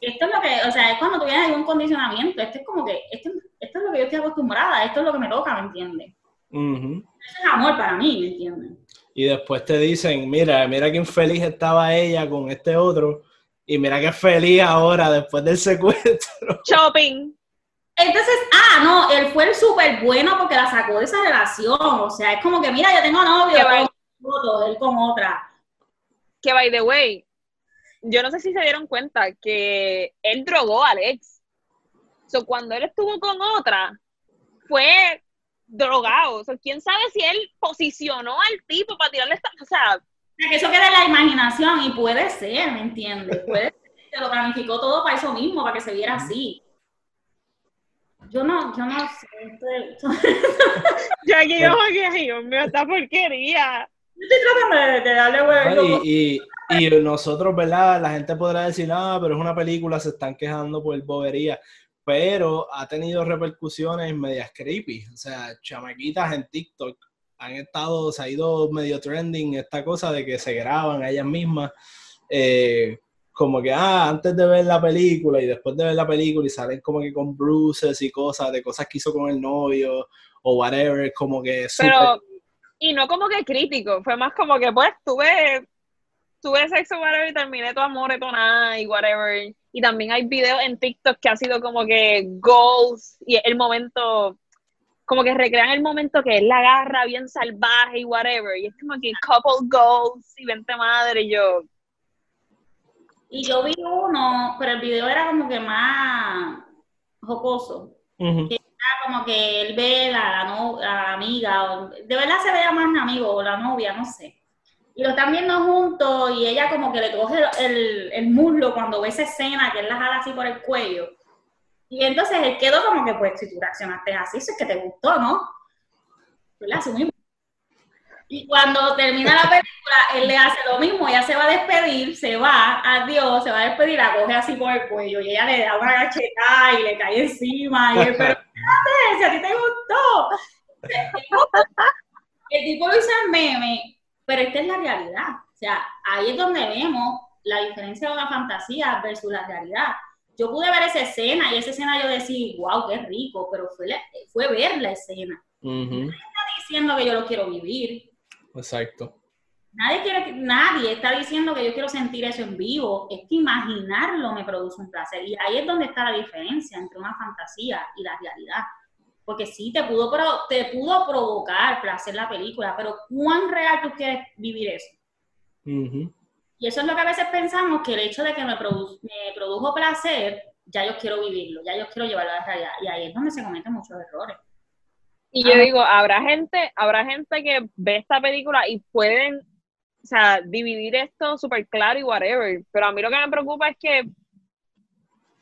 esto es lo que, o sea, es cuando tú vienes de un condicionamiento, esto es como que, esto, esto es lo que yo estoy acostumbrada, esto es lo que me toca, ¿me entiendes? Eso es amor para mí, ¿me entiendes? Y después te dicen, mira, mira qué infeliz estaba ella con este otro, y mira qué feliz ahora después del *laughs* secuestro. Shopping. Entonces, ah, no, él fue el súper bueno porque la sacó de esa relación, o sea, es como que, mira, yo tengo novio, con fotos, él con otra. Que by the way, yo no sé si se dieron cuenta que él drogó a Alex. So, cuando él estuvo con otra, fue drogado. O sea, quién sabe si él posicionó al tipo para tirarle esta. O sea, que eso queda en la imaginación y puede ser, ¿me entiendes? Puede ser que lo planificó todo para eso mismo, para que se viera así. Yo no, yo no sé. Estoy, *laughs* yo aquí como que, Dios mío, esta porquería. estoy tratando de, de darle huevo. Y, y, y nosotros, ¿verdad? La gente podrá decir, ah, pero es una película, se están quejando por bobería. Pero ha tenido repercusiones medias creepy. O sea, chamaquitas en TikTok han estado, se ha ido medio trending esta cosa de que se graban a ellas mismas. eh, como que, ah, antes de ver la película y después de ver la película y salen como que con bruises y cosas, de cosas que hizo con el novio o whatever, como que súper- Pero, y no como que crítico, fue más como que, pues, tuve, tuve sexo, whatever, y terminé tu amor, tu nada, y whatever. Y también hay videos en TikTok que ha sido como que goals, y el momento, como que recrean el momento que él la agarra bien salvaje y whatever, y es como que couple goals, y vente madre, y yo, Y yo vi uno, pero el video era como que más jocoso. Era como que él ve a la, no- a la amiga, o- de verdad se veía más un amigo o la novia, no sé. Y lo están viendo juntos y ella como que le coge el, el muslo cuando ve esa escena que él la jala así por el cuello. Y entonces él quedó como que, pues, si tú reaccionaste así, eso es que te gustó, ¿no? ¿Verdad? Y cuando termina la película, él le hace lo mismo, ella se va a despedir, se va, adiós, se va a despedir, la coge así por el cuello y ella le da una cachetada y le cae encima. Y él, pero *laughs* espérate, si a ti te gustó. *laughs* El tipo lo hizo en meme, pero esta es la realidad. O sea, ahí es donde vemos la diferencia de una fantasía versus la realidad. Yo pude ver esa escena y esa escena yo decía, wow, qué rico, pero fue, la- fue ver la escena. Ujú. Diciendo que yo lo quiero vivir, Exacto. Nadie, quiere, nadie está diciendo que yo quiero sentir eso en vivo, es que imaginarlo me produce un placer. Y ahí es donde está la diferencia entre una fantasía y la realidad. Porque sí, te pudo, pro- te pudo provocar placer la película, pero ¿cuán real tú quieres vivir eso? Y eso es lo que a veces pensamos, que el hecho de que me, produ- me produjo placer, ya yo quiero vivirlo, ya yo quiero llevarlo a la realidad. Y ahí es donde se cometen muchos errores. Y yo Ah. digo, habrá gente, habrá gente que ve esta película y pueden, o sea, dividir esto súper claro y whatever. Pero a mí lo que me preocupa es que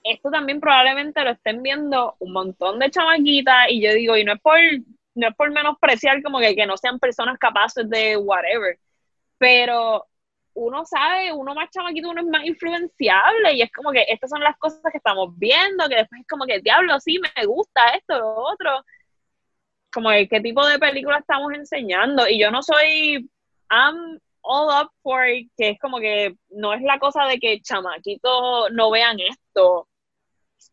esto también probablemente lo estén viendo un montón de chamaquitas y yo digo, y no es por, no es por menospreciar como que, que no sean personas capaces de whatever, pero uno sabe, uno más chamaquito, uno es más influenciable y es como que estas son las cosas que estamos viendo, que después es como que, diablo, sí, me gusta esto, lo otro como que qué tipo de película estamos enseñando. Y yo no soy, I'm all up for it, que es como que no es la cosa de que chamaquitos no vean esto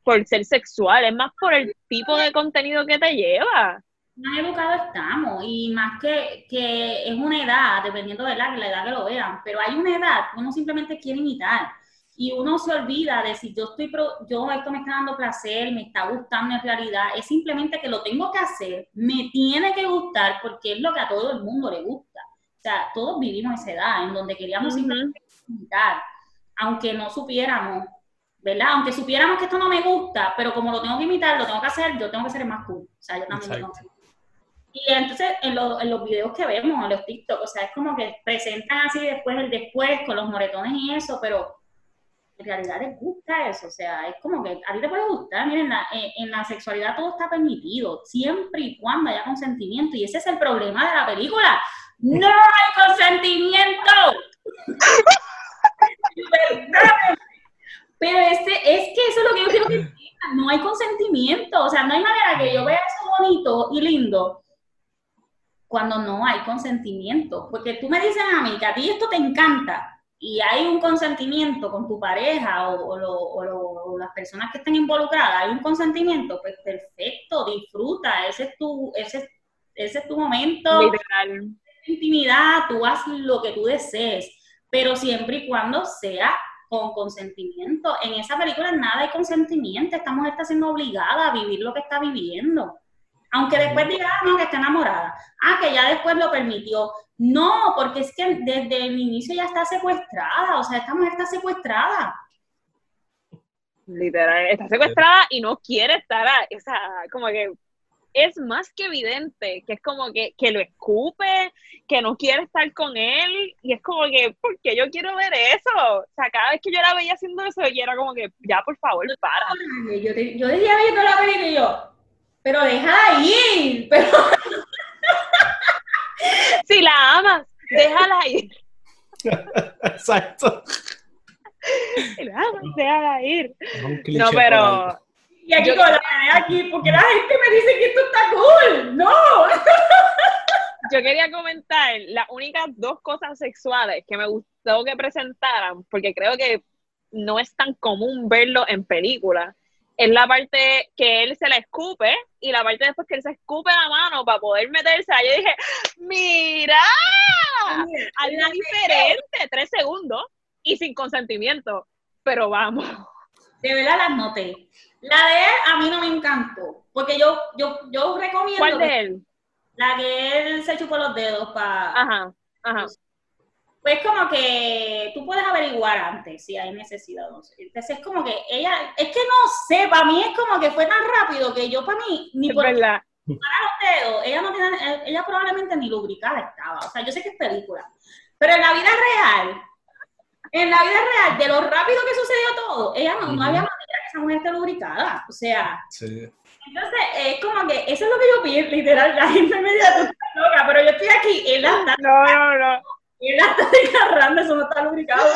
por ser sexual, es más por el tipo de contenido que te lleva. más educados estamos y más que, que es una edad, dependiendo de la, la edad que lo vean, pero hay una edad que uno simplemente quiere imitar y uno se olvida de si yo estoy, pro- yo esto me está dando placer, me está gustando en realidad, es simplemente que lo tengo que hacer, me tiene que gustar porque es lo que a todo el mundo le gusta. O sea, todos vivimos esa edad en donde queríamos simplemente imitar, aunque no supiéramos, ¿verdad? Aunque supiéramos que esto no me gusta, pero como lo tengo que imitar, lo tengo que hacer, yo tengo que ser el más cool. O sea, yo también tengo Exacto. que y entonces en, lo- en los videos que vemos, en los TikTok, o sea, es como que presentan así después el después con los moretones y eso, pero en realidad les gusta eso, o sea, es como que a ti te puede gustar, miren, la- en, en la sexualidad todo está permitido, siempre y cuando haya consentimiento, y ese es el problema de la película. ¡No hay consentimiento! *laughs* Perdónenme. Pero este, es que eso es lo que yo quiero que *laughs* entiendan, no hay consentimiento, o sea, no hay manera que yo vea eso bonito y lindo cuando no hay consentimiento. Porque tú me dices a mí que a ti esto te encanta y hay un consentimiento con tu pareja o, o lo- o lo- o las personas que estén involucradas, hay un consentimiento, pues perfecto, disfruta, ese es tu, ese, es- ese es tu momento Literal. intimidad, tú haz lo que tú desees, pero siempre y cuando sea con consentimiento. En esa película nada hay consentimiento, esta mujer está siendo obligada a vivir lo que está viviendo. Aunque después diga, ah, no, que está enamorada. Ah, que ya después lo permitió. No, porque es que desde el inicio ya está secuestrada. O sea, esta mujer está secuestrada. Literal, está secuestrada y no quiere estar ahí. O sea, como que es más que evidente que es como que, que lo escupe, que no quiere estar con él, y es como que, ¿por qué yo quiero ver eso? O sea, cada vez que yo la veía haciendo eso, y era como que, ya, por favor, para. Yo, te- yo decía viendo la película y yo, pero déjala ir. Pero *laughs* Si la amas, déjala ir. *laughs* Exacto. Si la amas, déjala ir. No, pero. Y aquí Yo- con la aquí, porque la gente me dice que esto está cool. No. *laughs* yo quería comentar las únicas dos cosas sexuales que me gustó que presentaran, porque creo que no es tan común verlo en películas. Es la parte que él se la escupe y la parte después que él se escupe la mano para poder meterse. Yo dije, mira, algo diferente, tres segundos y sin consentimiento. Pero vamos. De verdad las noté. La de él a mí no me encantó, porque yo, yo, yo recomiendo ¿Cuál de él? la que él se chupó los dedos para... Ajá, ajá. Pues como que tú puedes averiguar antes si hay necesidad o no. Entonces es como que ella, es que no sé, para mí es como que fue tan rápido que yo para mí, ni Es por los verdad. dedos, ella no tiene, eh, ella probablemente ni lubricada estaba. O sea, yo sé que es película. Pero en la vida real, en la vida real, de lo rápido que sucedió todo, ella no, no había esa mujer esté lubricada. O sea, Sí. entonces es como que eso es lo que yo pienso, literal, la gente me dice, tú estás loca, pero yo estoy aquí, él la está, No, no, no. él la está desgarrando, eso no está lubricado.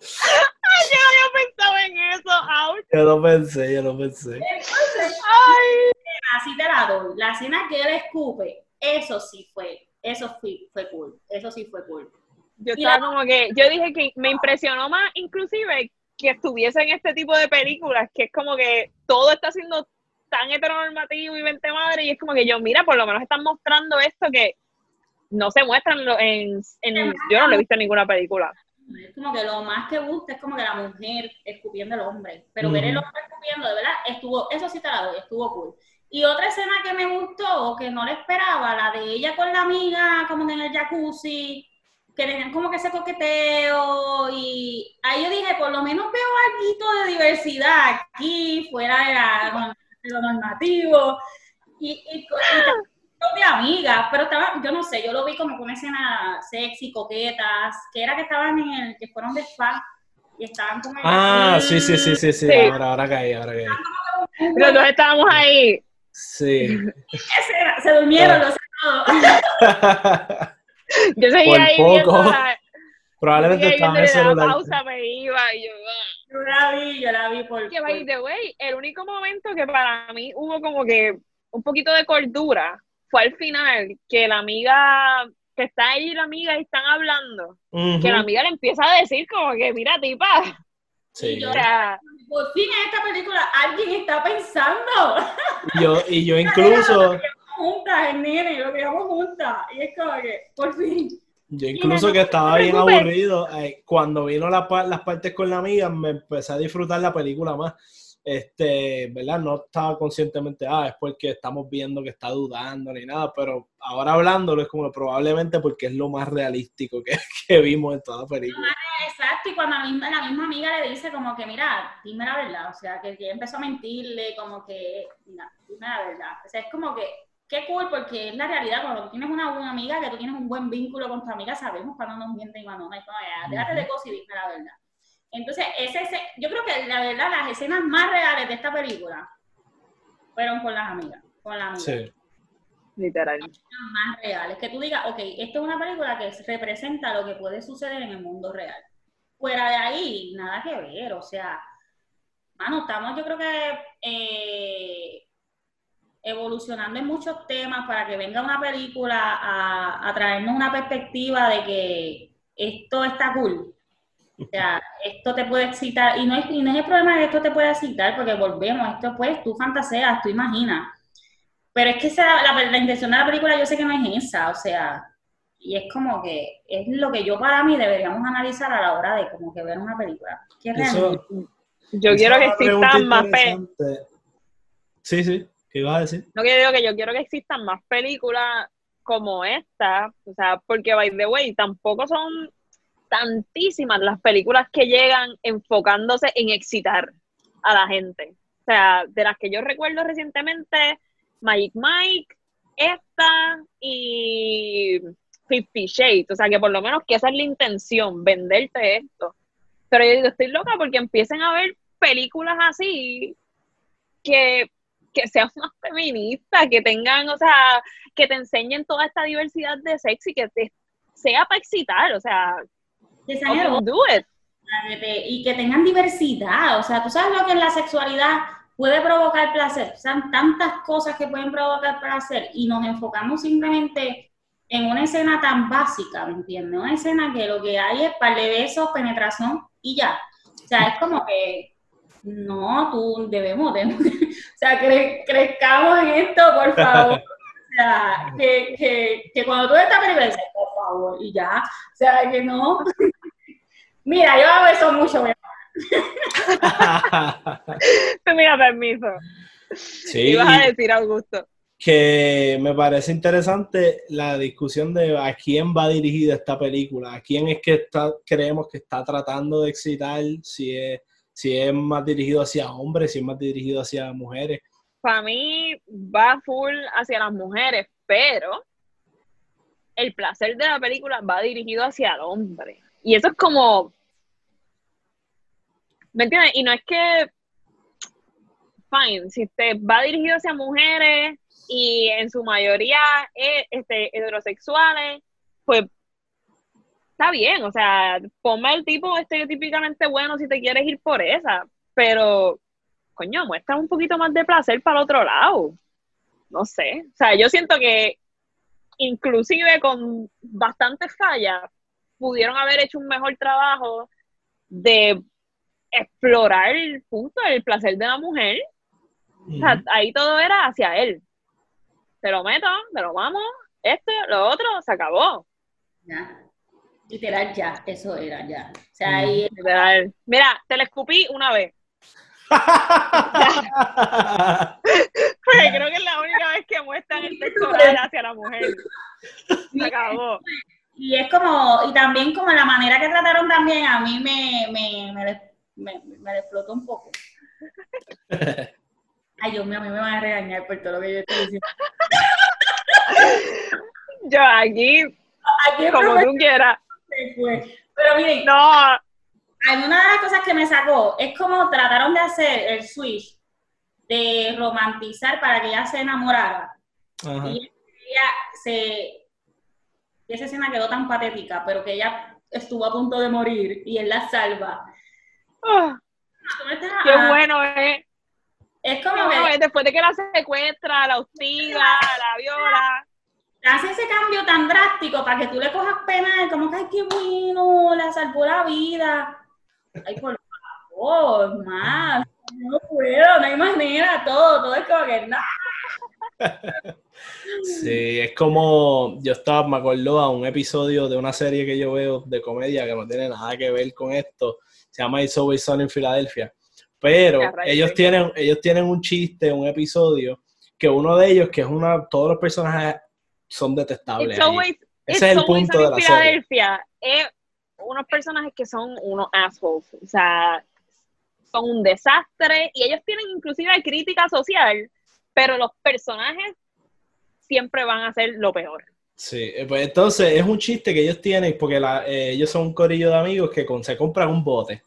Yo no había pensado en eso. Ouch. Yo lo pensé, yo lo pensé. Entonces, Ay. así te la doy. La escena que él escupe, eso sí fue, eso fue, fue cool, eso sí fue cool. Yo Mira. estaba como que, yo dije que me impresionó más inclusive que estuviese en este tipo de películas, que es como que todo está siendo tan heteronormativo y vente madre, y es como que yo, mira, por lo menos están mostrando esto que no se muestra en, en, yo no lo he visto en ninguna película. Es como que lo más que gusta es como que la mujer escupiendo al hombre. Pero ver el hombre escupiendo, de verdad, estuvo, eso sí te la doy, estuvo cool. Y otra escena que me gustó, que no le esperaba, la de ella con la amiga, como que en el jacuzzi, que tenían como que ese coqueteo, y ahí yo dije, por lo menos veo algo de diversidad aquí, fuera de, la- de lo normativo. Y, y, y *gasps* de amigas, pero estaba, yo no sé, yo lo vi como con una escena sexy, coquetas, que era que estaban en el, que fueron de spa y estaban el Ah, sí, sí, sí, sí, sí. Sí. Ahora, ahora caí, ahora caí. Los dos estábamos ahí. Sí. *laughs* escena, se durmieron Ah. los dos. *laughs* Yo seguía Por ahí poco. viendo la, Probablemente estaba en el celular. pausa, me iba y yo, ah. Yo la vi, yo la vi por... que by the way, el único momento que para mí hubo como que un poquito de cordura fue al final, que la amiga, que está ahí y la amiga y están hablando, Ujú. que la amiga le empieza a decir como que, mira, tipa, *laughs* Sí. o sea, por fin en esta película alguien está pensando Y yo, y yo *laughs* incluso, juntas, el nene, lo criamos juntas. Y es como que, por fin. yo incluso que estaba bien aburrido, eh, cuando vino la las partes con la amiga, me empecé a disfrutar la película más. Este, ¿verdad? No estaba conscientemente, ah, es porque estamos viendo que está dudando ni nada, pero ahora hablándolo es como probablemente porque es lo más realístico que, *laughs* que vimos en toda la película. Exacto, y cuando la misma, la misma amiga le dice como que, mira, dime la verdad, o sea, que, que empezó a mentirle, como que, mira, dime la verdad. O sea, es como que, qué cool, porque es la realidad, cuando tú tienes una buena amiga, que tú tienes un buen vínculo con tu amiga, sabemos cuando nos mienten y cuando no, y como, ya, déjate de cosas y dime la verdad. Entonces, ese, ese- yo creo que la verdad, las escenas más reales de esta película fueron con las amigas, con la amiga Sí. literal. más reales. Que tú digas, ok, esto es una película que representa lo que puede suceder en el mundo real. Fuera de ahí, nada que ver. O sea, mano, estamos yo creo que eh, evolucionando en muchos temas para que venga una película a, a traernos una perspectiva de que esto está cool. O sea, *laughs* esto te puede excitar, y no, es, y no es el problema de que esto te puede excitar, porque volvemos, esto pues tú fantaseas, tú imaginas. Pero es que esa, la, la intención de la película yo sé que no es esa, o sea, y es como que es lo que yo para mí deberíamos analizar a la hora de como que ver una película. Eso- realmente- Yo quiero que existan más. Sí, sí, No que digo que yo quiero que existan más películas como esta, o sea, porque by the way, tampoco son tantísimas las películas que llegan enfocándose en excitar a la gente. O sea, de las que yo recuerdo recientemente, Magic Mike, esta y Fifty Shades, o sea, que por lo menos que esa es la intención, venderte esto. Pero yo digo, estoy loca porque empiecen a ver películas así que que sean más feministas, que tengan, o sea, que te enseñen toda esta diversidad de sexo y que te sea para excitar, o sea, do it. y que tengan diversidad. O sea, tú sabes lo que en la sexualidad puede provocar placer. O sea, tantas cosas que pueden provocar placer y nos enfocamos simplemente en una escena tan básica, ¿me entiendes? Una escena que lo que hay es par de besos, penetración y ya. O sea, es como que no, tú debemos, debemos *laughs* o sea, cre- crezcamos en esto, por favor. *laughs* O sea, que, que, que cuando tú ves esta película dices, por favor, y ya. O sea, que no. *laughs* Mira, yo hago eso mucho. Pues mira, permiso. sí, Ibas a decir, Augusto. que me parece interesante la discusión de a quién va dirigida esta película, a quién es que está, creemos que está tratando de excitar, si es, si es más dirigido hacia hombres, si es más dirigido hacia mujeres. Para mí va full hacia las mujeres, pero el placer de la película va dirigido hacia el hombre. Y eso es como... ¿Me entiendes? Y no es que... Fine, si te va dirigido hacia mujeres y en su mayoría eh, este, heterosexuales, pues está bien, o sea, ponme el tipo estereotípicamente bueno si te quieres ir por esa, pero coño, muestra un poquito más de placer para el otro lado. No sé, o sea, yo siento que inclusive con bastantes fallas pudieron haber hecho un mejor trabajo de explorar el punto del placer de la mujer. O sea, ahí todo era hacia él. Te lo meto, te lo vamos, esto, lo otro, se acabó. Ya. Literal, ya, eso era, ya. O sea, ahí Literal. Mira, te la escupí una vez. *laughs* Porque creo que es la única vez que muestran el sexo oral hacia la mujer. Se acabó. Y es como, y también como la manera que trataron también a mí me, me, me, me, me explotó un poco. *laughs* Ay, Dios mío, a mí me van a regañar por todo lo que yo estoy diciendo. Yo aquí, como tú quieras. Se fue. Pero miren, No, alguna de las cosas que me sacó es como trataron de hacer el switch de romantizar para que ella se enamorara. Ajá. Y ella se. y esa escena quedó tan patética, pero que ella estuvo a punto de morir y él la salva. ah, estás- qué bueno es. Es como que es. Después de que la secuestra, la hostiga, la viola. Hace ese cambio tan drástico para que tú le cojas pena, como que, ay, qué bueno, le salvó la vida. Ay, por favor, más. No puedo, no hay manera, todo, todo es como que, no. Sí, es como yo estaba, me acuerdo a un episodio de una serie que yo veo de comedia que no tiene nada que ver con esto, se llama It's Always Sunny en Filadelfia, pero ellos tienen, ellos tienen un chiste, un episodio, que uno de ellos, que es una, todos los personajes son detestables. Always, Ese es el punto de la serie. Philadelphia es unos personajes que son unos assholes. O sea, son un desastre y ellos tienen inclusive crítica social, pero los personajes siempre van a ser lo peor. Sí, eh, pues entonces es un chiste que ellos tienen porque la- eh, ellos son un corillo de amigos que con- se compran un bote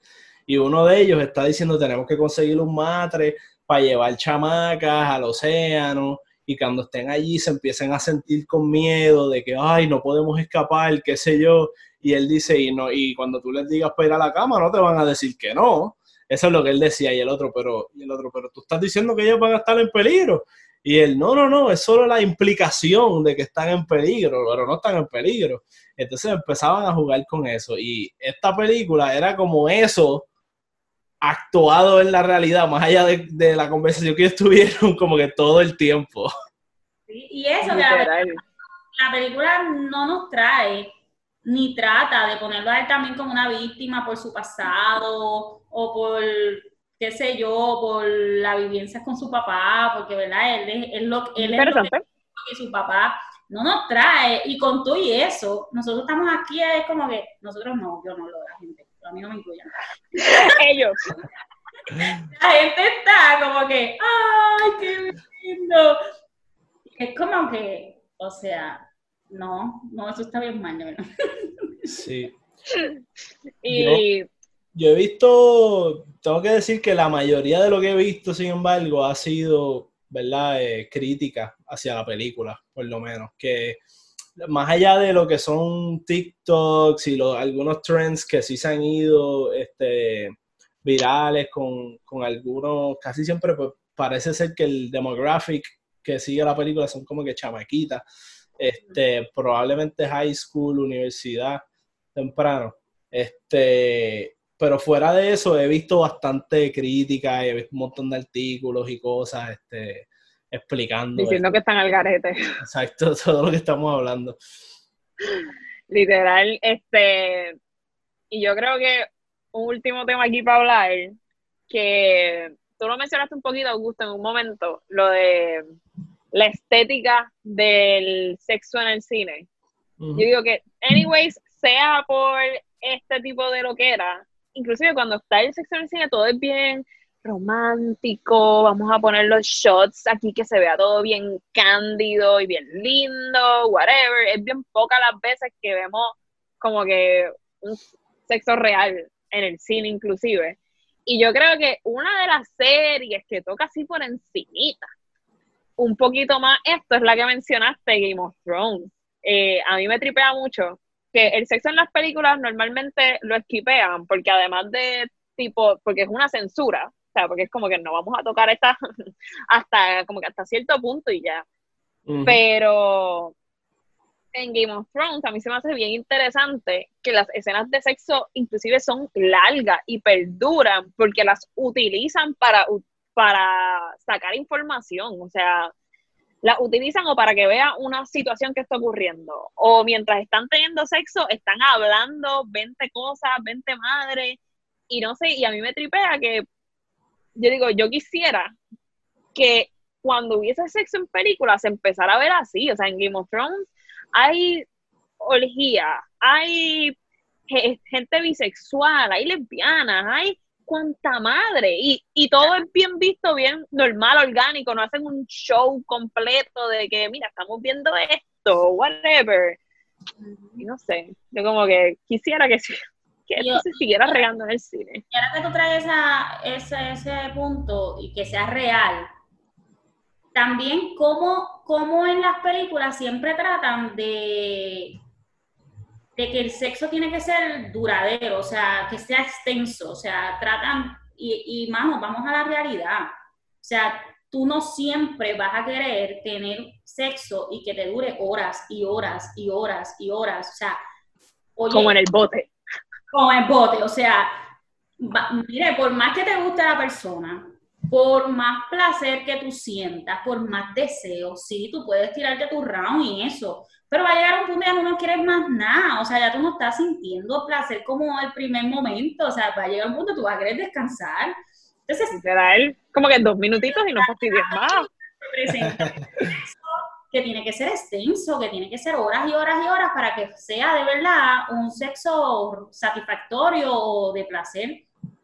y uno de ellos está diciendo tenemos que conseguir un matre para llevar chamacas al océano y cuando estén allí se empiecen a sentir con miedo de que ay no podemos escapar, qué sé yo, y él dice y no y cuando tú les digas para ir a la cama no te van a decir que no. Eso es lo que él decía y el otro, pero y el otro, pero tú estás diciendo que ellos van a estar en peligro. Y él, no, no, no, es solo la implicación de que están en peligro, pero no están en peligro. Entonces empezaban a jugar con eso. Y esta película era como eso actuado en la realidad, más allá de, de la conversación que ellos tuvieron *laughs* como que todo el tiempo. Sí, Y eso, que la, Literal. la película no nos trae ni trata de ponerlo a él también como una víctima por su pasado o por, qué sé yo, por la vivencia con su papá, porque, ¿verdad? Él es, él lo, él es lo que que su papá no nos trae. Y con todo y eso, nosotros estamos aquí, es como que, nosotros no, yo no lo la gente, a mí no me incluyen. *laughs* Ellos. La gente está como que, ¡ay, qué lindo! Es como que, o sea, no, no, eso está bien mal, verdad. Sí. Y Yo he visto, tengo que decir que la mayoría de lo que he visto, sin embargo, ha sido, ¿verdad?, Eh, crítica hacia la película, por lo menos. Que más allá de lo que son TikToks y los, algunos trends que sí se han ido este, virales con, con algunos, casi siempre pues, parece ser que el demographic que sigue la película son como que chamaquitas, este, probablemente high school, universidad, temprano. Este, pero fuera de eso, he visto bastante crítica, he visto un montón de artículos y cosas este, explicando diciendo que están al garete. exacto *laughs* todo lo que estamos hablando. Literal, este, y yo creo que un último tema aquí para hablar, que tú lo mencionaste un poquito, Augusto, en un momento, lo de la estética del sexo en el cine. Yo digo que, anyways, sea por este tipo de lo que era, inclusive cuando está el sexo en el cine, todo es bien romántico, vamos a poner los shots aquí que se vea todo bien cándido y bien lindo, whatever. Es bien pocas las veces que vemos como que un sexo real en el cine inclusive. Y yo creo que una de las series que toca así por encimita, un poquito más esto es la que mencionaste, Game of Thrones. Eh, a mí me tripea mucho que el sexo en las películas normalmente lo esquipean, porque además de tipo, porque es una censura, o sea, porque es como que no vamos a tocar esta *laughs* hasta como que hasta cierto punto y ya. Pero en Game of Thrones a mí se me hace bien interesante que las escenas de sexo inclusive son largas y perduran porque las utilizan para, para sacar información, o sea, las utilizan o para que vea una situación que está ocurriendo, o mientras están teniendo sexo están hablando 20 cosas, 20 madres, y no sé, y a mí me tripea que yo digo, yo quisiera que cuando hubiese sexo en películas se empezara a ver así, o sea, en Game of Thrones hay orgía, hay ge- gente bisexual, hay lesbianas, hay cuanta madre, y, y todo es bien visto, bien normal, orgánico, no hacen un show completo de que, mira, estamos viendo esto, whatever, y no sé, yo como que quisiera que, que esto Yo- se siguiera regando en el cine. Y ahora que tú traes esa- ese, ese punto y que sea real, también cómo, cómo en las películas siempre tratan de, de que el sexo tiene que ser duradero, o sea, que sea extenso, o sea, tratan, y, y mano, vamos a la realidad, o sea, tú no siempre vas a querer tener sexo y que te dure horas y horas y horas y horas, o sea, oye, Como en el bote. Como el bote, o sea, va- mire, por más que te guste la persona, por más placer que tú sientas, por más deseo, sí, tú puedes tirarte tu round y eso, pero va a llegar un punto en que no quieres más nada, o sea, ya tú no estás sintiendo placer como el primer momento, o sea, va a llegar un punto que tú vas a querer descansar. Entonces, Literal, como que dos minutitos y no fastidies más. *laughs* que tiene que ser extenso, que tiene que ser horas y horas y horas para que sea de verdad un sexo satisfactorio o de placer.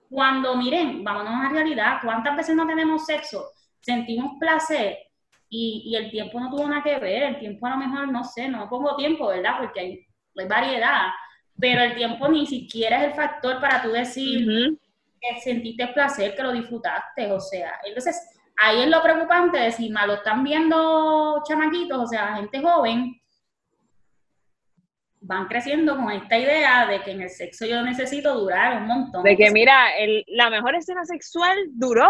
Cuando, miren, vámonos a la realidad, ¿cuántas veces no tenemos sexo? Sentimos placer y, y el tiempo no tuvo nada que ver, el tiempo a lo mejor, no sé, no pongo tiempo, ¿verdad? Porque hay, hay variedad, pero el tiempo ni siquiera es el factor para tú decir, Ujú. que sentiste placer, que lo disfrutaste, o sea, entonces ahí es lo preocupante de si mal lo están viendo chamaquitos, o sea, gente joven, van creciendo con esta idea de que en el sexo yo necesito durar un montón. De que, mira, el- la mejor escena sexual duró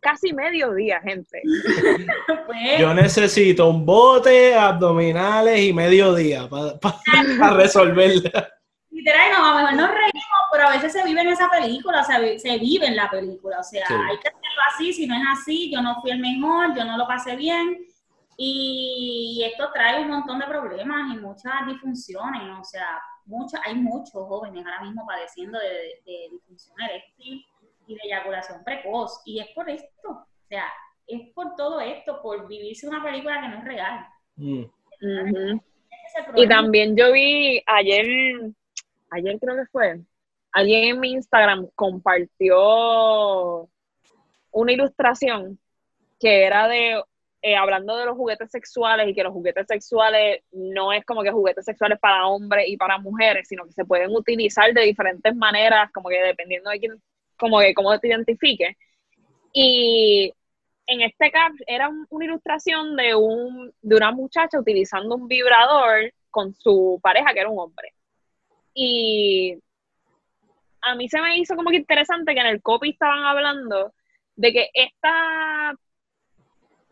casi mediodía, gente. *laughs* Pues, Yo necesito un bote, abdominales y mediodía para *laughs* resolverla. Literal, no, a lo mejor nos reímos, pero a veces se vive en esa película, o sea, vi- se vive en la película, o sea, Sí. hay que hacerlo así, si no es así, yo no fui el mejor, yo no lo pasé bien, y esto trae un montón de problemas y muchas disfunciones, o sea, mucho, hay muchos jóvenes ahora mismo padeciendo de, de disfunción eréctil y de eyaculación precoz, y es por esto, o sea, es por todo esto, por vivirse una película que no es real. Mm. Y también yo vi ayer, ayer creo que fue, alguien en mi Instagram compartió una ilustración que era de, eh, hablando de los juguetes sexuales y que los juguetes sexuales no es como que juguetes sexuales para hombres y para mujeres, sino que se pueden utilizar de diferentes maneras, como que dependiendo de quién, como que cómo te identifique. Y en este caso era un- una ilustración de, un, de una muchacha utilizando un vibrador con su pareja, que era un hombre. Y a mí se me hizo como que interesante que en el copy estaban hablando de que esta,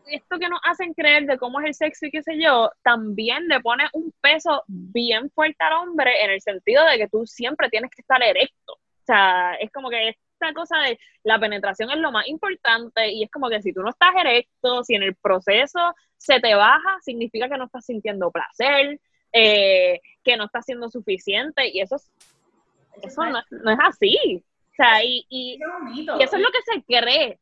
esto que nos hacen creer de cómo es el sexo y qué sé yo, también le pone un peso bien fuerte al hombre en el sentido de que tú siempre tienes que estar erecto. O sea, es como que esta cosa de la penetración es lo más importante y es como que si tú no estás erecto, si en el proceso se te baja, significa que no estás sintiendo placer, eh, que no estás siendo suficiente y eso, es- eso no, no es así. O sea, y, y, eso es lo que se cree.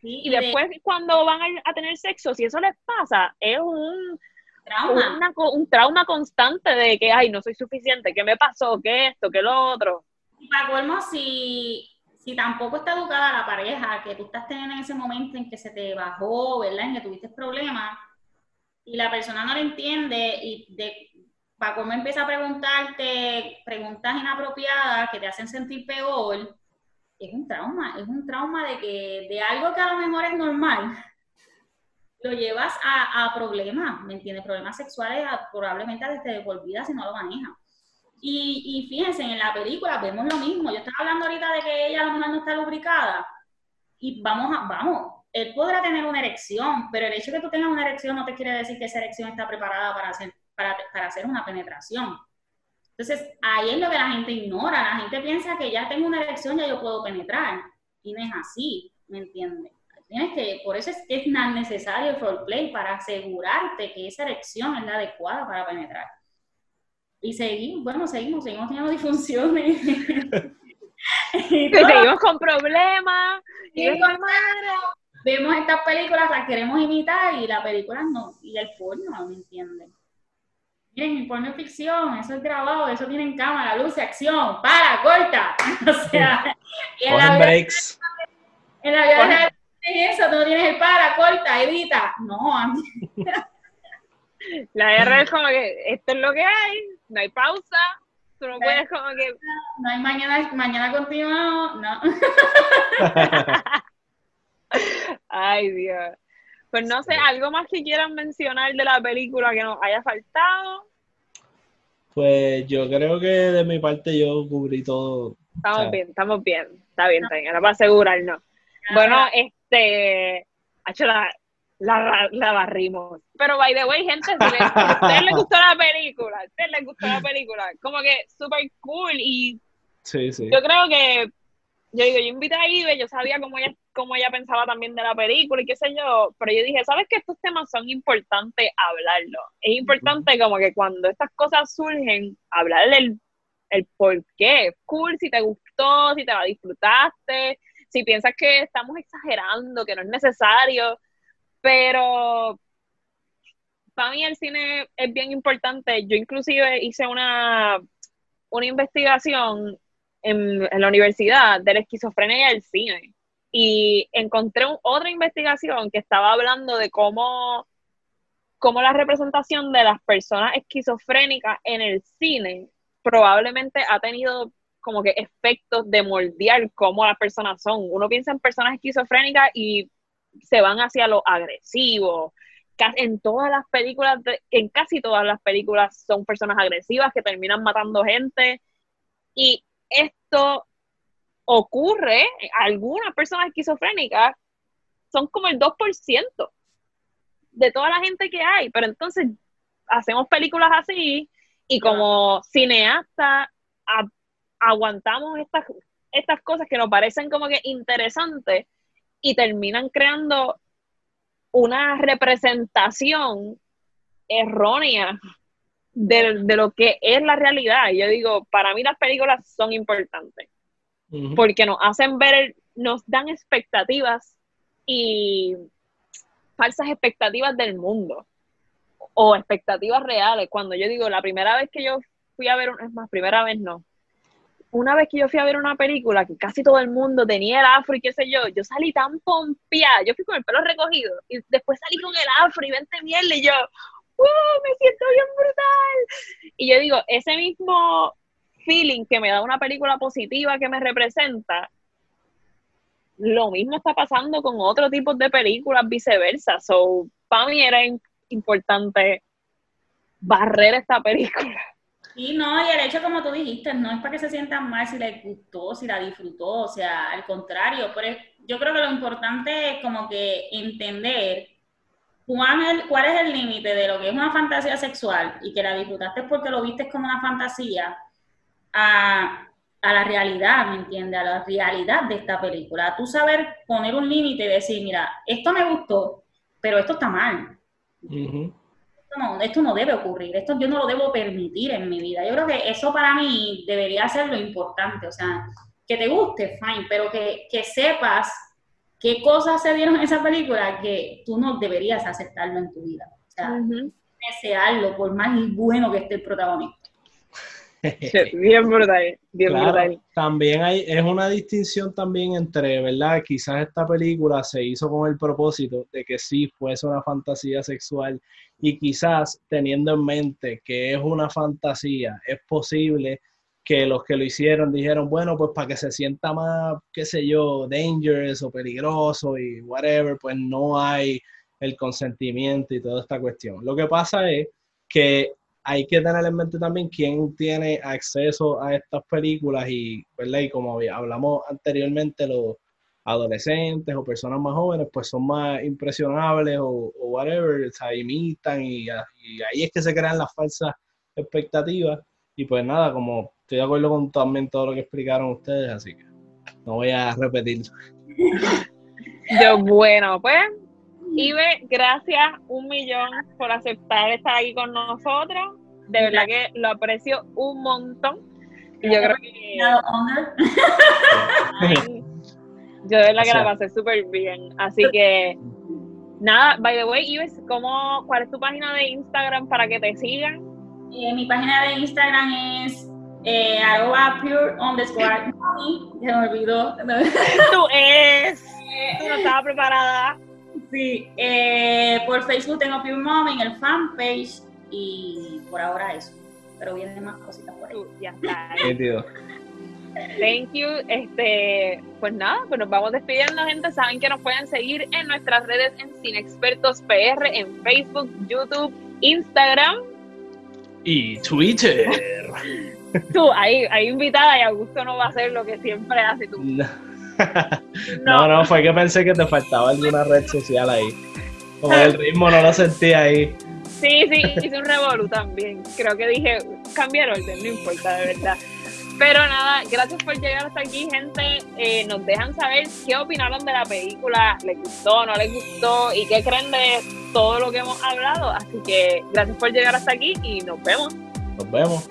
Sí, Y de después cuando van a, a tener sexo, si eso les pasa, es un, trauma. una un trauma constante de que, ay, no soy suficiente, ¿qué me pasó? ¿Qué esto? ¿Qué lo otro? Y para colmo, si, si tampoco está educada la pareja que tú estás teniendo en ese momento en que se te bajó, ¿verdad? En que tuviste problemas, y la persona no lo entiende, y de, para colmo empieza a preguntarte preguntas inapropiadas que te hacen sentir peor, es un trauma, es un trauma de que de algo que a lo mejor es normal, lo llevas a, problemas, ¿me entiendes? Problemas sexuales a- probablemente desde de por vida si no lo manejas. Y, y fíjense, en la película vemos lo mismo. Yo estaba hablando ahorita de que ella a lo mejor no está lubricada. Y vamos, a, vamos, él podrá tener una erección, pero el hecho de que tú tengas una erección no te quiere decir que esa erección está preparada para hacer, para, para hacer una penetración. Entonces, ahí es lo que la gente ignora. La gente piensa que ya tengo una erección, ya yo puedo penetrar. Y no es así, ¿me entiendes? Tienes que, por eso es que es tan necesario el roleplay, para asegurarte que esa erección es la adecuada para penetrar. Y seguimos, bueno, seguimos, seguimos teniendo disfunciones. Y Y todo. seguimos con problemas. Y Vemos estas películas, las queremos imitar y la película no, y el porno, ¿me entienden? Porno es ficción, eso es grabado, eso tiene en cámara, luz, acción, para, corta. *laughs* O sea, y en la breaks. en la vida real no tienes eso, tú no tienes el para, corta, edita. No, a mí- *laughs* La R es como que esto es lo que hay, no hay pausa. Tú no puedes como que *laughs* no hay mañana, mañana continuado, no. Ay, Dios. Pues no sé, algo más que quieran mencionar de la película que nos haya faltado. Pues yo creo que de mi parte yo cubrí todo. Estamos bien, estamos bien. Está bien, está bien. Era para asegurarnos. Bueno, este. Hacho, la, la, la barrimos. Pero, by the way, gente, si, les- si a ustedes les gustó la película, a ustedes les gustó la película, como que súper cool. Y Sí, sí. yo creo que. Yo digo, yo invité a Ibe, yo sabía cómo ella, cómo ella pensaba también de la película y qué sé yo, pero yo dije, ¿sabes que estos temas son importantes hablarlo? Es importante como que cuando estas cosas surgen, hablar el, el por qué. Cool, si te gustó, si te la disfrutaste, si piensas que estamos exagerando, que no es necesario, pero para mí el cine es bien importante. Yo inclusive hice una, una investigación en, en la universidad de la esquizofrenia y el cine. Y encontré un- otra investigación que estaba hablando de cómo, cómo la representación de las personas esquizofrénicas en el cine probablemente ha tenido como que efectos de moldear cómo las personas son. Uno piensa en personas esquizofrénicas y se van hacia lo agresivo. En todas las películas, en casi todas las películas son personas agresivas que terminan matando gente. Y esto ocurre, algunas personas esquizofrénicas son como el 2% de toda la gente que hay, pero entonces hacemos películas así y como cineasta aguantamos estas, estas cosas que nos parecen como que interesantes y terminan creando una representación errónea de, de lo que es la realidad. Yo digo, para mí las películas son importantes Porque nos hacen ver, nos dan expectativas y falsas expectativas del mundo o expectativas reales. Cuando yo digo, la primera vez que yo fui a ver, es más, primera vez no, una vez que yo fui a ver una película que casi todo el mundo tenía el afro y qué sé yo, yo salí tan pompeada, yo fui con el pelo recogido y después salí con el afro y vente mierda y yo, ¡uh! Me siento bien brutal. Y yo digo, ese mismo feeling que me da una película positiva que me representa, lo mismo está pasando con otro tipo de películas, viceversa. So, para mí era im- importante barrer esta película. *laughs* Sí, no, y el hecho, como tú dijiste, no es para que se sientan mal si les gustó, si la disfrutó, o sea, al contrario, pero yo creo que lo importante es como que entender cuál es el límite de lo que es una fantasía sexual y que la disfrutaste porque lo viste como una fantasía a, a la realidad, ¿me entiendes? A la realidad de esta película. Tú saber poner un límite y decir, mira, esto me gustó, pero esto está mal esto no, esto no debe ocurrir, esto yo no lo debo permitir en mi vida. Yo creo que eso para mí debería ser lo importante, o sea, que te guste, fine, pero que, que sepas qué cosas se dieron en esa película que tú no deberías aceptarlo en tu vida. O sea, Ujú. desearlo por más bueno que esté el protagonista. *laughs* Bien brutal, bien Claro, brutal. también hay, es una distinción también entre, ¿verdad? Quizás esta película se hizo con el propósito de que sí fuese una fantasía sexual y quizás teniendo en mente que es una fantasía, es posible que los que lo hicieron dijeron, bueno, pues para que se sienta más, qué sé yo, dangerous o peligroso y whatever, pues no hay el consentimiento y toda esta cuestión. Lo que pasa es que hay que tener en mente también quién tiene acceso a estas películas y, ¿verdad? y como hablamos anteriormente, los adolescentes o personas más jóvenes pues son más impresionables o, whatever, o sea, imitan y, y ahí es que se crean las falsas expectativas y pues nada, como estoy de acuerdo con también todo lo que explicaron ustedes, así que no voy a repetir. *laughs* Yo, bueno, pues, Ibe, gracias un millón por aceptar estar aquí con nosotros. De verdad que lo aprecio un montón. Y yo creo que ay, yo de verdad que la pasé súper bien. Así que nada, by the way, Ibe, ¿cómo, ¿cuál es tu página de Instagram para que te sigan? Eh, mi página de Instagram es eh, arroba pure underscore. Se me olvidó. Tú es, *laughs* tú no estabas preparada. Sí, eh, por Facebook tengo Pure Mom en el fanpage y por ahora eso. Pero vienen más cositas por ahí. Ya está. *laughs* Thank you. Este, pues nada, pues nos vamos despidiendo, gente. Saben que nos pueden seguir en nuestras redes en Cine Expertos PR, en Facebook, YouTube, Instagram. Y Twitter. Tú, ahí, ahí invitada y Augusto no va a hacer lo que siempre hace tú. No, *laughs* no, fue que pensé que te faltaba alguna red social ahí. Como el ritmo no lo sentí ahí. Sí, sí, hice un revolú también. Creo que dije, cambiar orden, no importa, de verdad. Pero nada, gracias por llegar hasta aquí, gente. Eh, nos dejan saber qué opinaron de la película, les gustó, no les gustó y qué creen de todo lo que hemos hablado. Así que gracias por llegar hasta aquí y nos vemos. Nos vemos.